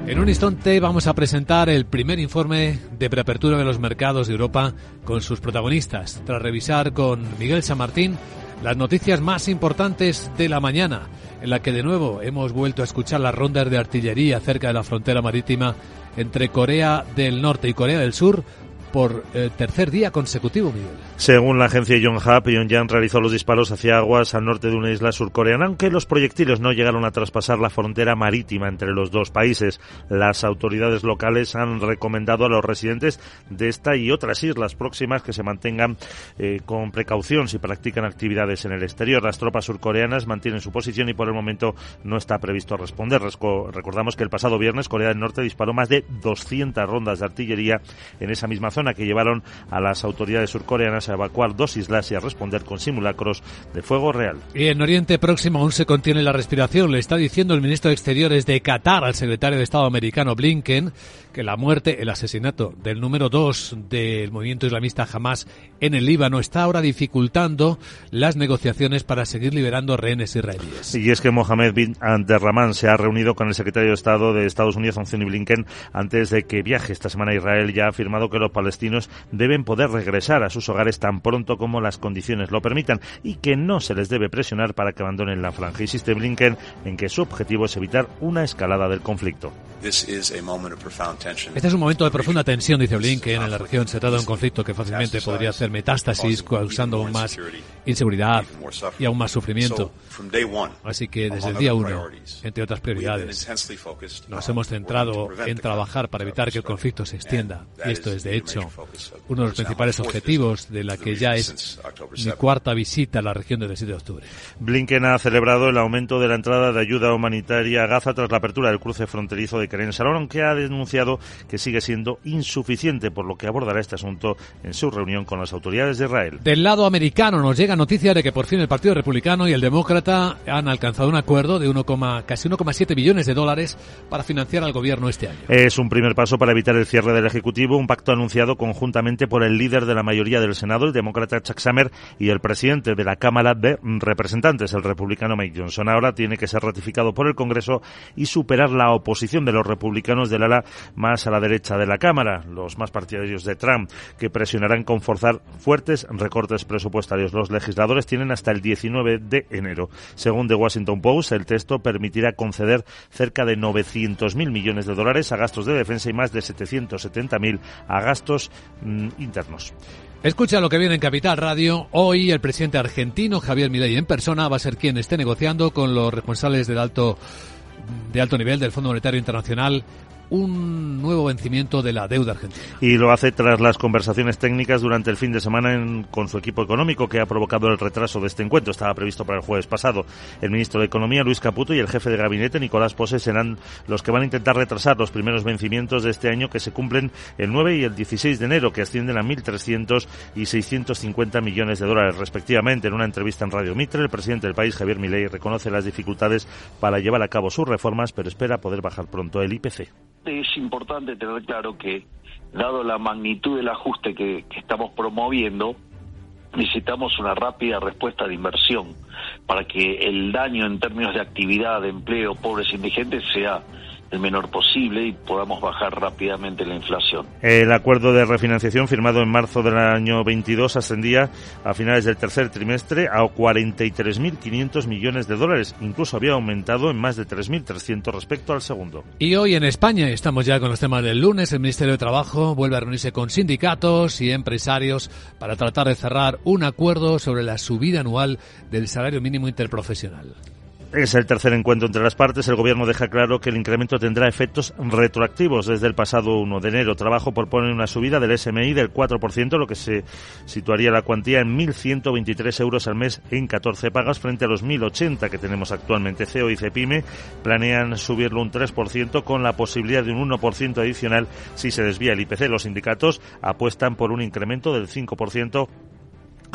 En un instante vamos a presentar el primer informe de preapertura de los mercados de Europa con sus protagonistas, tras revisar con Miguel San Martín las noticias más importantes de la mañana, en la que de nuevo hemos vuelto a escuchar las rondas de artillería cerca de la frontera marítima entre Corea del Norte y Corea del Sur por eh, tercer día consecutivo, Miguel. Según la agencia Yonhap, Pyongyang realizó los disparos hacia aguas al norte de una isla surcoreana, aunque los proyectiles no llegaron a traspasar la frontera marítima entre los dos países. Las autoridades locales han recomendado a los residentes de esta y otras islas próximas que se mantengan eh, con precaución si practican actividades en el exterior. Las tropas surcoreanas mantienen su posición y por el momento no está previsto responder. Recordamos que el pasado viernes Corea del Norte disparó más de 200 rondas de artillería en esa misma zona que llevaron a las autoridades surcoreanas a evacuar dos islas y a responder con simulacros de fuego real. Y en Oriente Próximo aún se contiene la respiración, le está diciendo el ministro de Exteriores de Qatar al secretario de Estado americano Blinken que la muerte, el asesinato del número dos del movimiento islamista Hamas en el Líbano está ahora dificultando las negociaciones para seguir liberando rehenes israelíes. Y es que Mohamed bin Abdelrahman se ha reunido con el secretario de Estado de Estados Unidos, Anthony Blinken, antes de que viaje esta semana a Israel. Ya ha afirmado que los palestinos deben poder regresar a sus hogares tan pronto como las condiciones lo permitan y que no se les debe presionar para que abandonen la franja. Insiste Blinken en que su objetivo es evitar una escalada del conflicto. Este es un momento de profunda tensión, dice Blinken, en la región. Se trata de un conflicto que fácilmente podría hacer metástasis, causando aún más inseguridad y aún más sufrimiento. Así que desde el día uno, entre otras prioridades, nos hemos centrado en trabajar para evitar que el conflicto se extienda. Y esto es, de hecho, uno de los principales objetivos de la que ya es mi cuarta visita a la región del 7 de octubre. Blinken ha celebrado el aumento de la entrada de ayuda humanitaria a Gaza tras la apertura del cruce fronterizo de Keren Salón, aunque ha denunciado que sigue siendo insuficiente, por lo que abordará este asunto en su reunión con las autoridades de Israel. Del lado americano nos llega noticia de que por fin el Partido Republicano y el Demócrata han alcanzado un acuerdo de 1, casi 1,7 billones de dólares para financiar al gobierno este año. Es un primer paso para evitar el cierre del Ejecutivo, un pacto anunciado conjuntamente por el líder de la mayoría del Senado, el demócrata Chuck Schumer, y el presidente de la Cámara de Representantes, el republicano Mike Johnson. Ahora tiene que ser ratificado por el Congreso y superar la oposición de los republicanos del ala más a la derecha de la Cámara, los más partidarios de Trump, que presionarán con forzar fuertes recortes presupuestarios. Los legisladores tienen hasta el 19 de enero. Según The Washington Post, el texto permitirá conceder cerca de 900.000 millones de dólares a gastos de defensa y más de 770.000 a gastos mm, internos. Escucha lo que viene en Capital Radio. Hoy el presidente argentino Javier Milei en persona va a ser quien esté negociando con los responsables del alto de alto nivel del Fondo Monetario Internacional un nuevo vencimiento de la deuda argentina. Y lo hace tras las conversaciones técnicas durante el fin de semana con su equipo económico que ha provocado el retraso de este encuentro. Estaba previsto para el jueves pasado. El ministro de Economía, Luis Caputo, y el jefe de gabinete, Nicolás Pose, serán los que van a intentar retrasar los primeros vencimientos de este año que se cumplen el 9 y el 16 de enero, que ascienden a 1.300 y 650 millones de dólares respectivamente. En una entrevista en Radio Mitre, el presidente del país, Javier Milei, reconoce las dificultades para llevar a cabo sus reformas, pero espera poder bajar pronto el IPC es importante tener claro que, dado la magnitud del ajuste que, estamos promoviendo, necesitamos una rápida respuesta de inversión para que el daño en términos de actividad, de empleo, pobres e indigentes sea el menor posible y podamos bajar rápidamente la inflación. El acuerdo de refinanciación firmado en marzo del año 22 ascendía a finales del tercer trimestre a 43.500 millones de dólares. Incluso había aumentado en más de 3.300 respecto al segundo. Y hoy en España, estamos ya con los temas del lunes, el Ministerio de Trabajo vuelve a reunirse con sindicatos y empresarios para tratar de cerrar un acuerdo sobre la subida anual del salario mínimo interprofesional. Es el tercer encuentro entre las partes. El Gobierno deja claro que el incremento tendrá efectos retroactivos desde el pasado 1 de enero. Trabajo propone una subida del SMI del 4%, lo que se situaría la cuantía en 1.123 euros al mes en 14 pagas frente a los 1.080 que tenemos actualmente. CEO y CEPIME planean subirlo un 3% con la posibilidad de un 1% adicional si se desvía el IPC. Los sindicatos apuestan por un incremento del 5%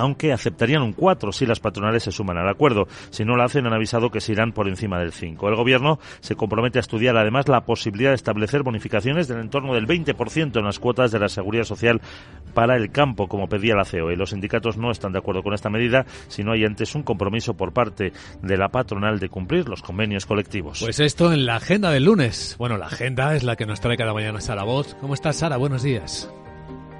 aunque aceptarían un 4 si las patronales se suman al acuerdo. Si no lo hacen, han avisado que se irán por encima del 5. El Gobierno se compromete a estudiar además la posibilidad de establecer bonificaciones del entorno del 20% en las cuotas de la seguridad social para el campo, como pedía la COE. Los sindicatos no están de acuerdo con esta medida si no hay antes un compromiso por parte de la patronal de cumplir los convenios colectivos. Pues esto en la agenda del lunes. Bueno, la agenda es la que nos trae cada mañana Sara Voz. ¿Cómo estás, Sara? Buenos días.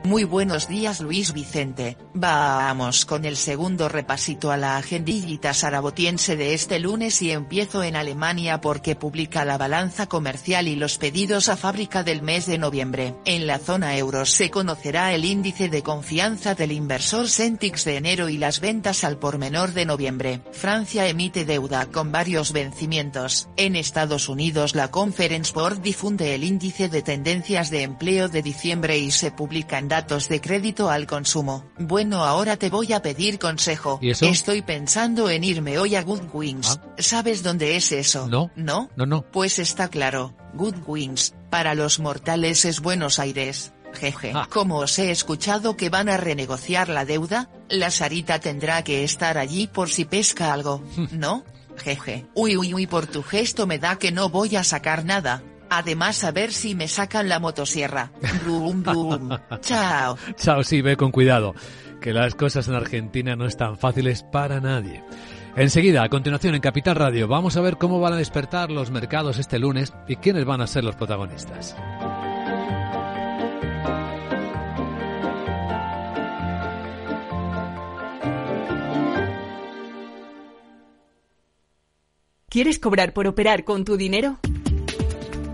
Muy buenos días Luis Vicente. Vamos con el segundo repasito a la agendillita sarabotiense de este lunes y empiezo en Alemania porque publica la balanza comercial y los pedidos a fábrica del mes de noviembre. En la zona euro se conocerá el índice de confianza del inversor Centix de enero y las ventas al por menor de noviembre. Francia emite deuda con varios vencimientos. En Estados Unidos la Conference Board difunde el índice de tendencias de empleo de diciembre y se publica en datos de crédito al consumo. Bueno, ahora te voy a pedir consejo. ¿Y eso? Estoy pensando en irme hoy a Good Wings. Ah. ¿Sabes dónde es eso? No. ¿No? No, no. Pues está claro. Good Wings, para los mortales es Buenos Aires. Jeje, como os he escuchado que van a renegociar la deuda, la Sarita tendrá que estar allí por si pesca algo, ¿no? Jeje. Uy, uy, uy, por tu gesto me da que no voy a sacar nada. Además, a ver si me sacan la motosierra. Brum, brum. Chao. Chao, sí, ve con cuidado, que las cosas en Argentina no están fáciles para nadie. Enseguida, a continuación en Capital Radio, vamos a ver cómo van a despertar los mercados este lunes y quiénes van a ser los protagonistas. ¿Quieres cobrar por operar con tu dinero?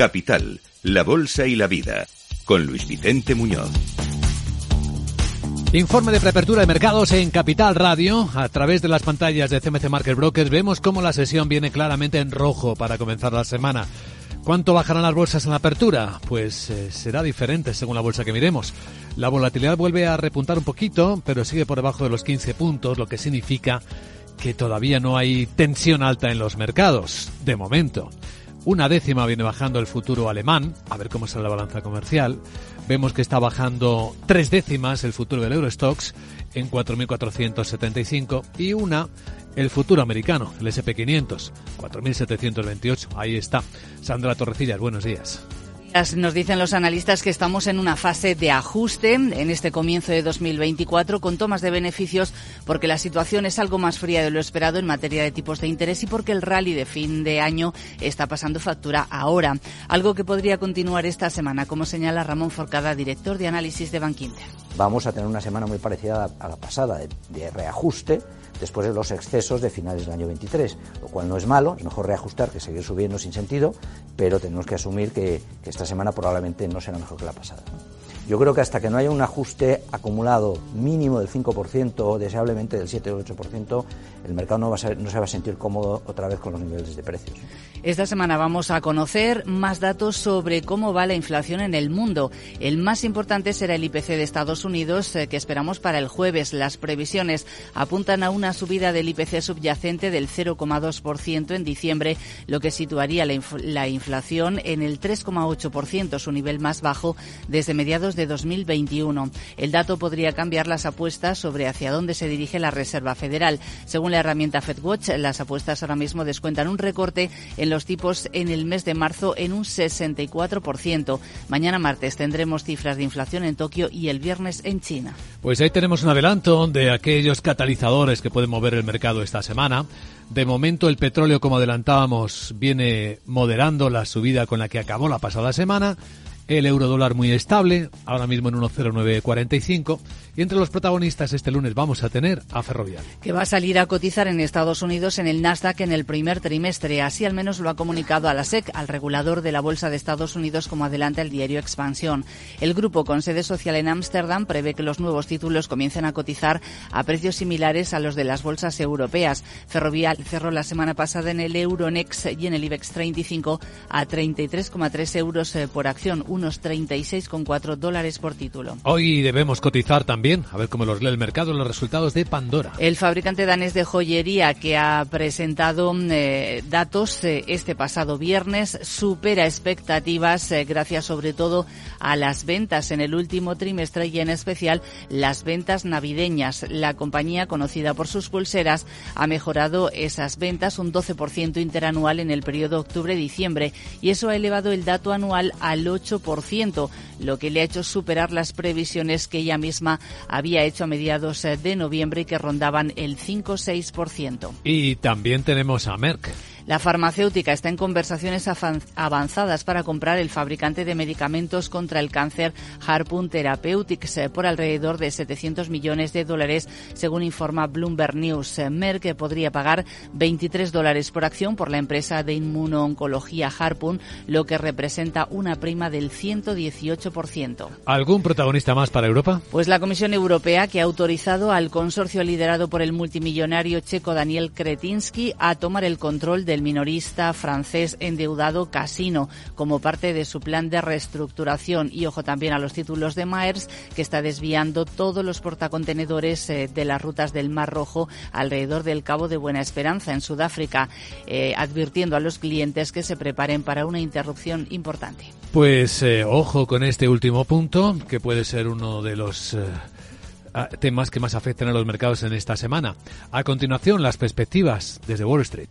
Capital, la Bolsa y la Vida, con Luis Vicente Muñoz. Informe de preapertura de mercados en Capital Radio. A través de las pantallas de CMC Market Brokers vemos cómo la sesión viene claramente en rojo para comenzar la semana. ¿Cuánto bajarán las bolsas en la apertura? Pues eh, será diferente según la bolsa que miremos. La volatilidad vuelve a repuntar un poquito, pero sigue por debajo de los 15 puntos, lo que significa que todavía no hay tensión alta en los mercados, de momento. Una décima viene bajando el futuro alemán, a ver cómo sale la balanza comercial. Vemos que está bajando tres décimas el futuro del Eurostox en 4.475 y una el futuro americano, el SP500, 4.728. Ahí está. Sandra Torrecillas, buenos días. Nos dicen los analistas que estamos en una fase de ajuste en este comienzo de 2024 con tomas de beneficios porque la situación es algo más fría de lo esperado en materia de tipos de interés y porque el rally de fin de año está pasando factura ahora. Algo que podría continuar esta semana, como señala Ramón Forcada, director de análisis de Bankinter. Vamos a tener una semana muy parecida a la pasada de, de reajuste después de los excesos de finales del año 23, lo cual no es malo, es mejor reajustar que seguir subiendo sin sentido, pero tenemos que asumir que, esta semana probablemente no será mejor que la pasada. Yo creo que hasta que no haya un ajuste acumulado mínimo del 5% o deseablemente del 7 o 8%, el mercado no, va a ser, no se va a sentir cómodo otra vez con los niveles de precios. Esta semana vamos a conocer más datos sobre cómo va la inflación en el mundo. El más importante será el IPC de Estados Unidos, eh, que esperamos para el jueves. Las previsiones apuntan a una subida del IPC subyacente del 0,2% en diciembre, lo que situaría la, inf la inflación en el 3,8%, su nivel más bajo desde mediados de 2021. El dato podría cambiar las apuestas sobre hacia dónde se dirige la Reserva Federal. Según la herramienta FedWatch, las apuestas ahora mismo descuentan un recorte en los tipos en el mes de marzo en un 64%. Mañana martes tendremos cifras de inflación en Tokio y el viernes en China. Pues ahí tenemos un adelanto de aquellos catalizadores que pueden mover el mercado esta semana. De momento el petróleo, como adelantábamos, viene moderando la subida con la que acabó la pasada semana. El euro dólar muy estable, ahora mismo en 1,0945. Y entre los protagonistas este lunes vamos a tener a Ferrovial. Que va a salir a cotizar en Estados Unidos en el Nasdaq en el primer trimestre. Así al menos lo ha comunicado a la SEC, al regulador de la Bolsa de Estados Unidos, como adelanta el diario Expansión. El grupo con sede social en Ámsterdam prevé que los nuevos títulos comiencen a cotizar a precios similares a los de las bolsas europeas. Ferrovial cerró la semana pasada en el Euronext y en el IBEX 35 a 33,3 euros eh, por acción, unos 36,4 dólares por título. Hoy debemos cotizar también, a ver cómo los lee el mercado, los resultados de Pandora. El fabricante danés de joyería que ha presentado eh, datos eh, este pasado viernes supera expectativas eh, gracias sobre todo a las ventas en el último trimestre y en especial las ventas navideñas. La compañía, conocida por sus pulseras, ha mejorado esas ventas un 12% interanual en el periodo octubre-diciembre y eso ha elevado el dato anual al 8% 6%, lo que le ha hecho superar las previsiones que ella misma había hecho a mediados eh, de noviembre que rondaban el 5-6%. Y también tenemos a Merck. La farmacéutica está en conversaciones avanzadas para comprar el fabricante de medicamentos contra el cáncer Harpoon Therapeutics eh, por alrededor de 700 millones de dólares, según informa Bloomberg News. Eh, Merck podría pagar 23 dólares por acción por la empresa de inmunooncología Harpoon, lo que representa una prima del 118%. ¿Algún protagonista más para Europa? Pues la Comisión Europea, que ha autorizado al consorcio liderado por el multimillonario checo Daniel Kretinsky a tomar el control del minorista francés endeudado Casino como parte de su plan de reestructuración. Y ojo también a los títulos de Maers, que está desviando todos los portacontenedores eh, de las rutas del Mar Rojo alrededor del Cabo de Buena Esperanza en Sudáfrica, eh, advirtiendo a los clientes que se preparen para una interrupción importante. Pues eh, ojo con este último punto, que puede ser uno de los temas que más afectan a los mercados en esta semana. A continuación, las perspectivas desde Wall Street.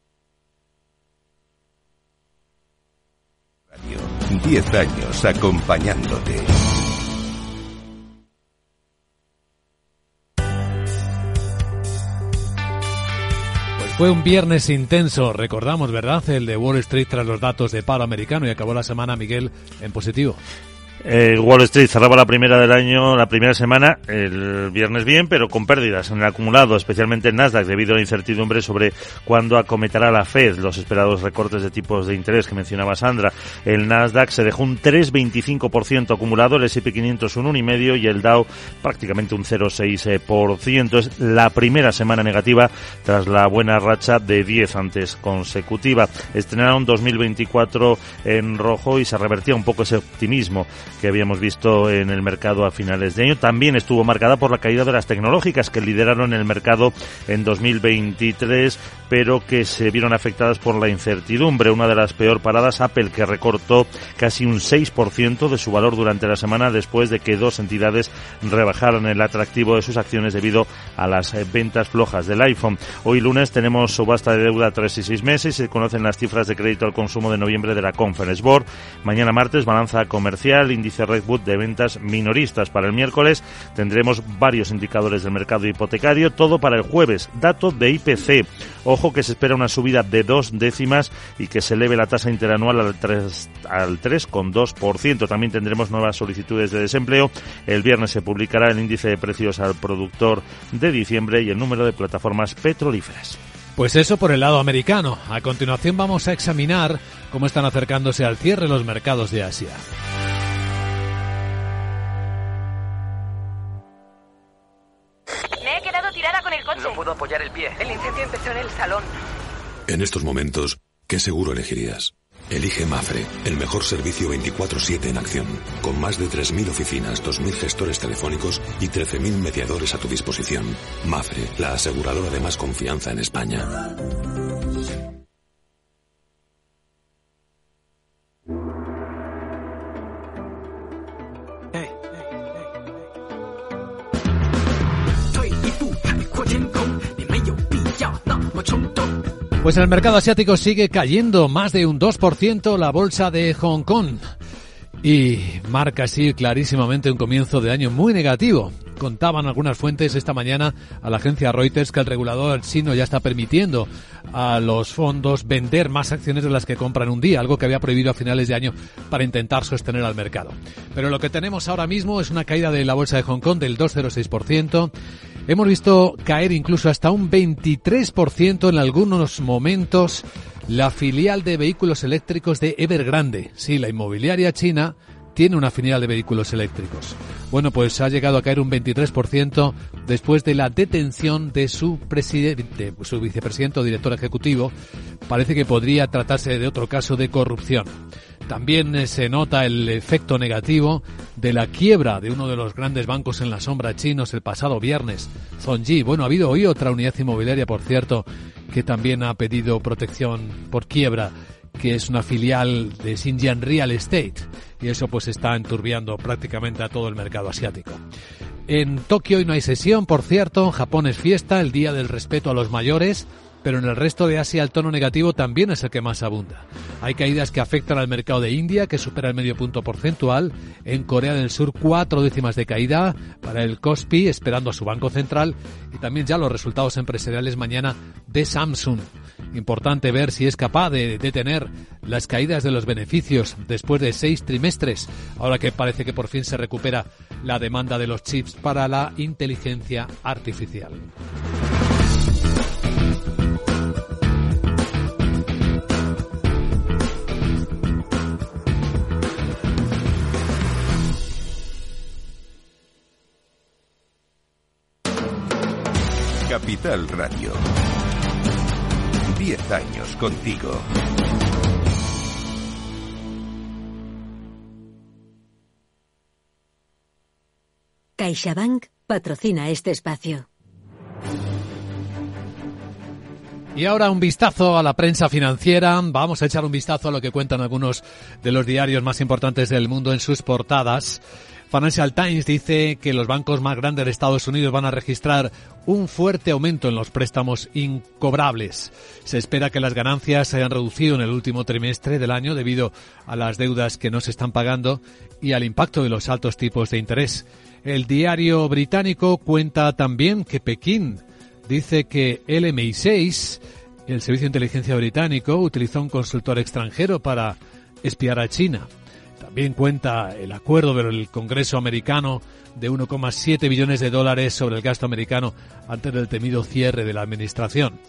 10 años acompañándote. Pues fue un viernes intenso, recordamos, ¿verdad? El de Wall Street tras los datos de paro americano y acabó la semana, Miguel, en positivo. Eh, Wall Street cerraba la primera del año, la primera semana, el viernes bien, pero con pérdidas en el acumulado, especialmente en Nasdaq, debido a la incertidumbre sobre cuándo acometerá la Fed los esperados recortes de tipos de interés que mencionaba Sandra. El Nasdaq se dejó un 3,25% acumulado, el S&P 500 un 1,5% y el Dow prácticamente un 0,6%. Es la primera semana negativa tras la buena racha de 10 antes consecutiva. Estrenaron 2024 en rojo y se revertía un poco ese optimismo que habíamos visto en el mercado a finales de año. También estuvo marcada por la caída de las tecnológicas que lideraron el mercado en 2023, pero que se vieron afectadas por la incertidumbre. Una de las peor paradas, Apple, que recortó casi un 6% de su valor durante la semana después de que dos entidades rebajaron el atractivo de sus acciones debido a las ventas flojas del iPhone. Hoy lunes tenemos subasta de deuda a tres y seis meses y se conocen las cifras de crédito al consumo de noviembre de la Conference Board. Mañana martes, balanza comercial, índice Redwood de ventas minoristas. Para el miércoles tendremos varios indicadores del mercado hipotecario, todo para el jueves. Dato de IPC. Ojo que se espera una subida de dos décimas y que se eleve la tasa interanual al 3,2%. Al 3,2%. También tendremos nuevas solicitudes de desempleo. El viernes se publicará el índice de precios al productor de diciembre y el número de plataformas petrolíferas. Pues eso por el lado americano. A continuación vamos a examinar cómo están acercándose al cierre los mercados de Asia. Puedo apoyar el pie. El incendio empezó en el salón. En estos momentos, ¿qué seguro elegirías? Elige Mafre, el mejor servicio 24/7 en acción, con más de 3.000 oficinas, 2.000 gestores telefónicos y 13.000 mediadores a tu disposición. Mafre, la aseguradora de más confianza en España. Pues el mercado asiático sigue cayendo más de un 2% la bolsa de Hong Kong y marca así clarísimamente un comienzo de año muy negativo. Contaban algunas fuentes esta mañana a la agencia Reuters que el regulador chino ya está permitiendo a los fondos vender más acciones de las que compran un día, algo que había prohibido a finales de año para intentar sostener al mercado. Pero lo que tenemos ahora mismo es una caída de la bolsa de Hong Kong del 2,06%. Hemos visto caer incluso hasta un 23% en algunos momentos la filial de vehículos eléctricos de Evergrande. Sí, la inmobiliaria china tiene una filial de vehículos eléctricos. Bueno, pues ha llegado a caer un 23% después de la detención de su presidente, su vicepresidente o director ejecutivo. Parece que podría tratarse de otro caso de corrupción. También eh, se nota el efecto negativo de la quiebra de uno de los grandes bancos en la sombra chinos el pasado viernes, Zhongji. Bueno, ha habido hoy otra unidad inmobiliaria, por cierto, que también ha pedido protección por quiebra, que es una filial de Xinjiang Real Estate. Y eso pues está enturbiando prácticamente a todo el mercado asiático. En Tokio hoy no hay sesión, por cierto. En Japón es fiesta, el Día del Respeto a los Mayores pero en el resto de Asia el tono negativo también es el que más abunda. Hay caídas que afectan al mercado de India, que supera el medio punto porcentual. En Corea del Sur, cuatro décimas de caída para el Kospi, esperando a su banco central. Y también ya los resultados empresariales mañana de Samsung. Importante ver si es capaz de detener las caídas de los beneficios después de seis trimestres, ahora que parece que por fin se recupera la demanda de los chips para la inteligencia artificial. Capital Radio. Diez años contigo. CaixaBank patrocina este espacio. Y ahora un vistazo a la prensa financiera. Vamos a echar un vistazo a lo que cuentan algunos de los diarios más importantes del mundo en sus portadas. Financial Times dice que los bancos más grandes de Estados Unidos van a registrar un fuerte aumento en los préstamos incobrables. Se espera que las ganancias se hayan reducido en el último trimestre del año debido a las deudas que no se están pagando y al impacto de los altos tipos de interés. El diario británico cuenta también que Pekín dice que el MI6, el Servicio de Inteligencia británico, utilizó un consultor extranjero para espiar a China. También cuenta el acuerdo del Congreso americano de 1,7 billones de dólares sobre el gasto americano antes del temido cierre de la administración.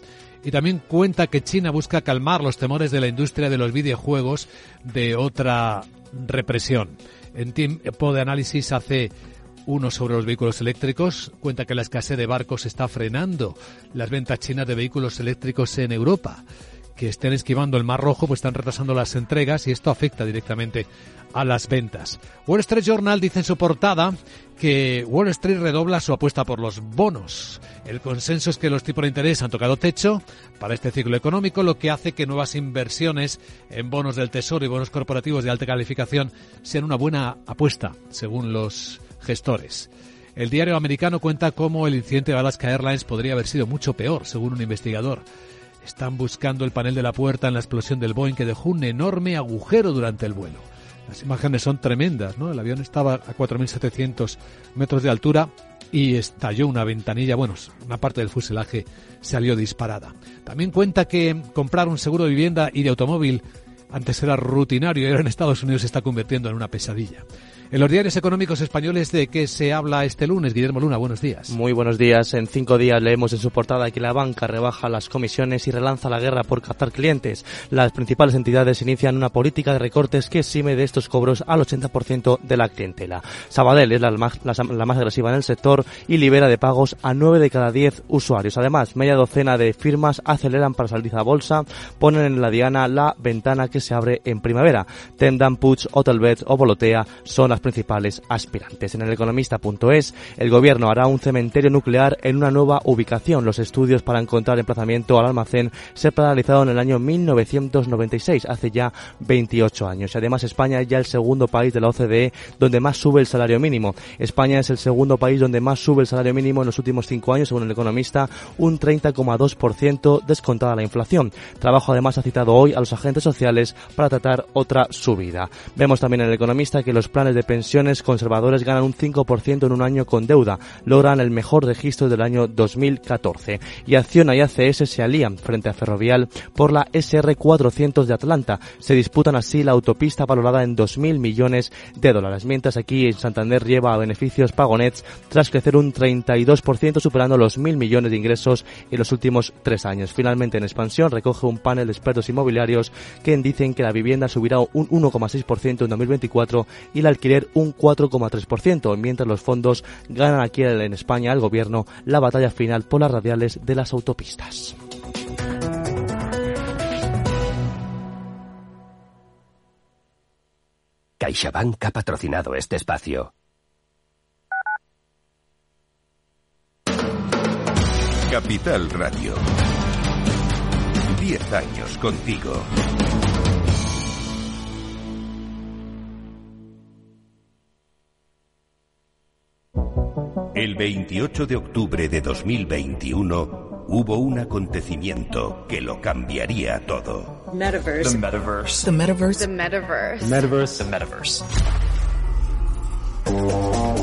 Y también cuenta que China busca calmar los temores de la industria de los videojuegos de otra represión. En tiempo de análisis hace uno sobre los vehículos eléctricos. Cuenta que la escasez de barcos está frenando las ventas chinas de vehículos eléctricos en Europa que estén esquivando el Mar Rojo, pues están retrasando las entregas y esto afecta directamente a las ventas. Wall Street Journal dice en su portada que Wall Street redobla su apuesta por los bonos. El consenso es que los tipos de interés han tocado techo para este ciclo económico, lo que hace que nuevas inversiones en bonos del Tesoro y bonos corporativos de alta calificación sean una buena apuesta, según los gestores. El diario americano cuenta cómo el incidente de Alaska Airlines podría haber sido mucho peor, según un investigador. Están buscando el panel de la puerta en la explosión del Boeing que dejó un enorme agujero durante el vuelo. Las imágenes son tremendas, ¿no? El avión estaba a 4.700 metros de altura y estalló una ventanilla, bueno, una parte del fuselaje salió disparada. También cuenta que comprar un seguro de vivienda y de automóvil antes era rutinario y ahora en Estados Unidos se está convirtiendo en una pesadilla. En los diarios económicos españoles, ¿de qué se habla este lunes? Guillermo Luna, buenos días. Muy buenos días. En cinco días leemos en su portada que la banca rebaja las comisiones y relanza la guerra por captar clientes. Las principales entidades inician una política de recortes que exime de estos cobros al 80% de la clientela. Sabadell es la más, la, más agresiva en el sector y libera de pagos a nueve de cada diez usuarios. Además, media docena de firmas aceleran para salir a bolsa, ponen en la diana la ventana que se abre en primavera. Tendam, Puig, Hotelbed o Volotea son las principales aspirantes. En el economista.es, el gobierno hará un cementerio nuclear en una nueva ubicación. Los estudios para encontrar emplazamiento al almacén se paralizaron en el año 1996, hace ya 28 años. Además España es ya el segundo país de la OCDE donde más sube el salario mínimo. España es el segundo país donde más sube el salario mínimo en los últimos cinco años, según el economista, un 30,2% descontada la inflación. Trabajo además ha citado hoy a los agentes sociales para tratar otra subida. Vemos también en el economista que los planes de pensiones conservadores ganan un 5% en un año con deuda, logran el mejor registro del año 2014. Y Acciona y ACS se alían frente a Ferrovial por la SR400 de Atlanta. Se disputan así la autopista valorada en 2.000 millones de dólares, mientras aquí en Santander lleva a beneficios Pagonets tras crecer un 32% superando los 1.000 millones de ingresos en los últimos tres años. Finalmente en expansión recoge un panel de expertos inmobiliarios que dice dicen que la vivienda subirá un 1,6% en 2024 y el alquiler un 4,3%, mientras los fondos ganan aquí en España al gobierno la batalla final por las radiales de las autopistas. CaixaBank ha patrocinado este espacio. Capital Radio. Diez años contigo. El 28 de octubre de 2021 hubo un acontecimiento que lo cambiaría todo. Metaverse. The metaverse. The metaverse. The metaverse. Metaverse. The metaverse.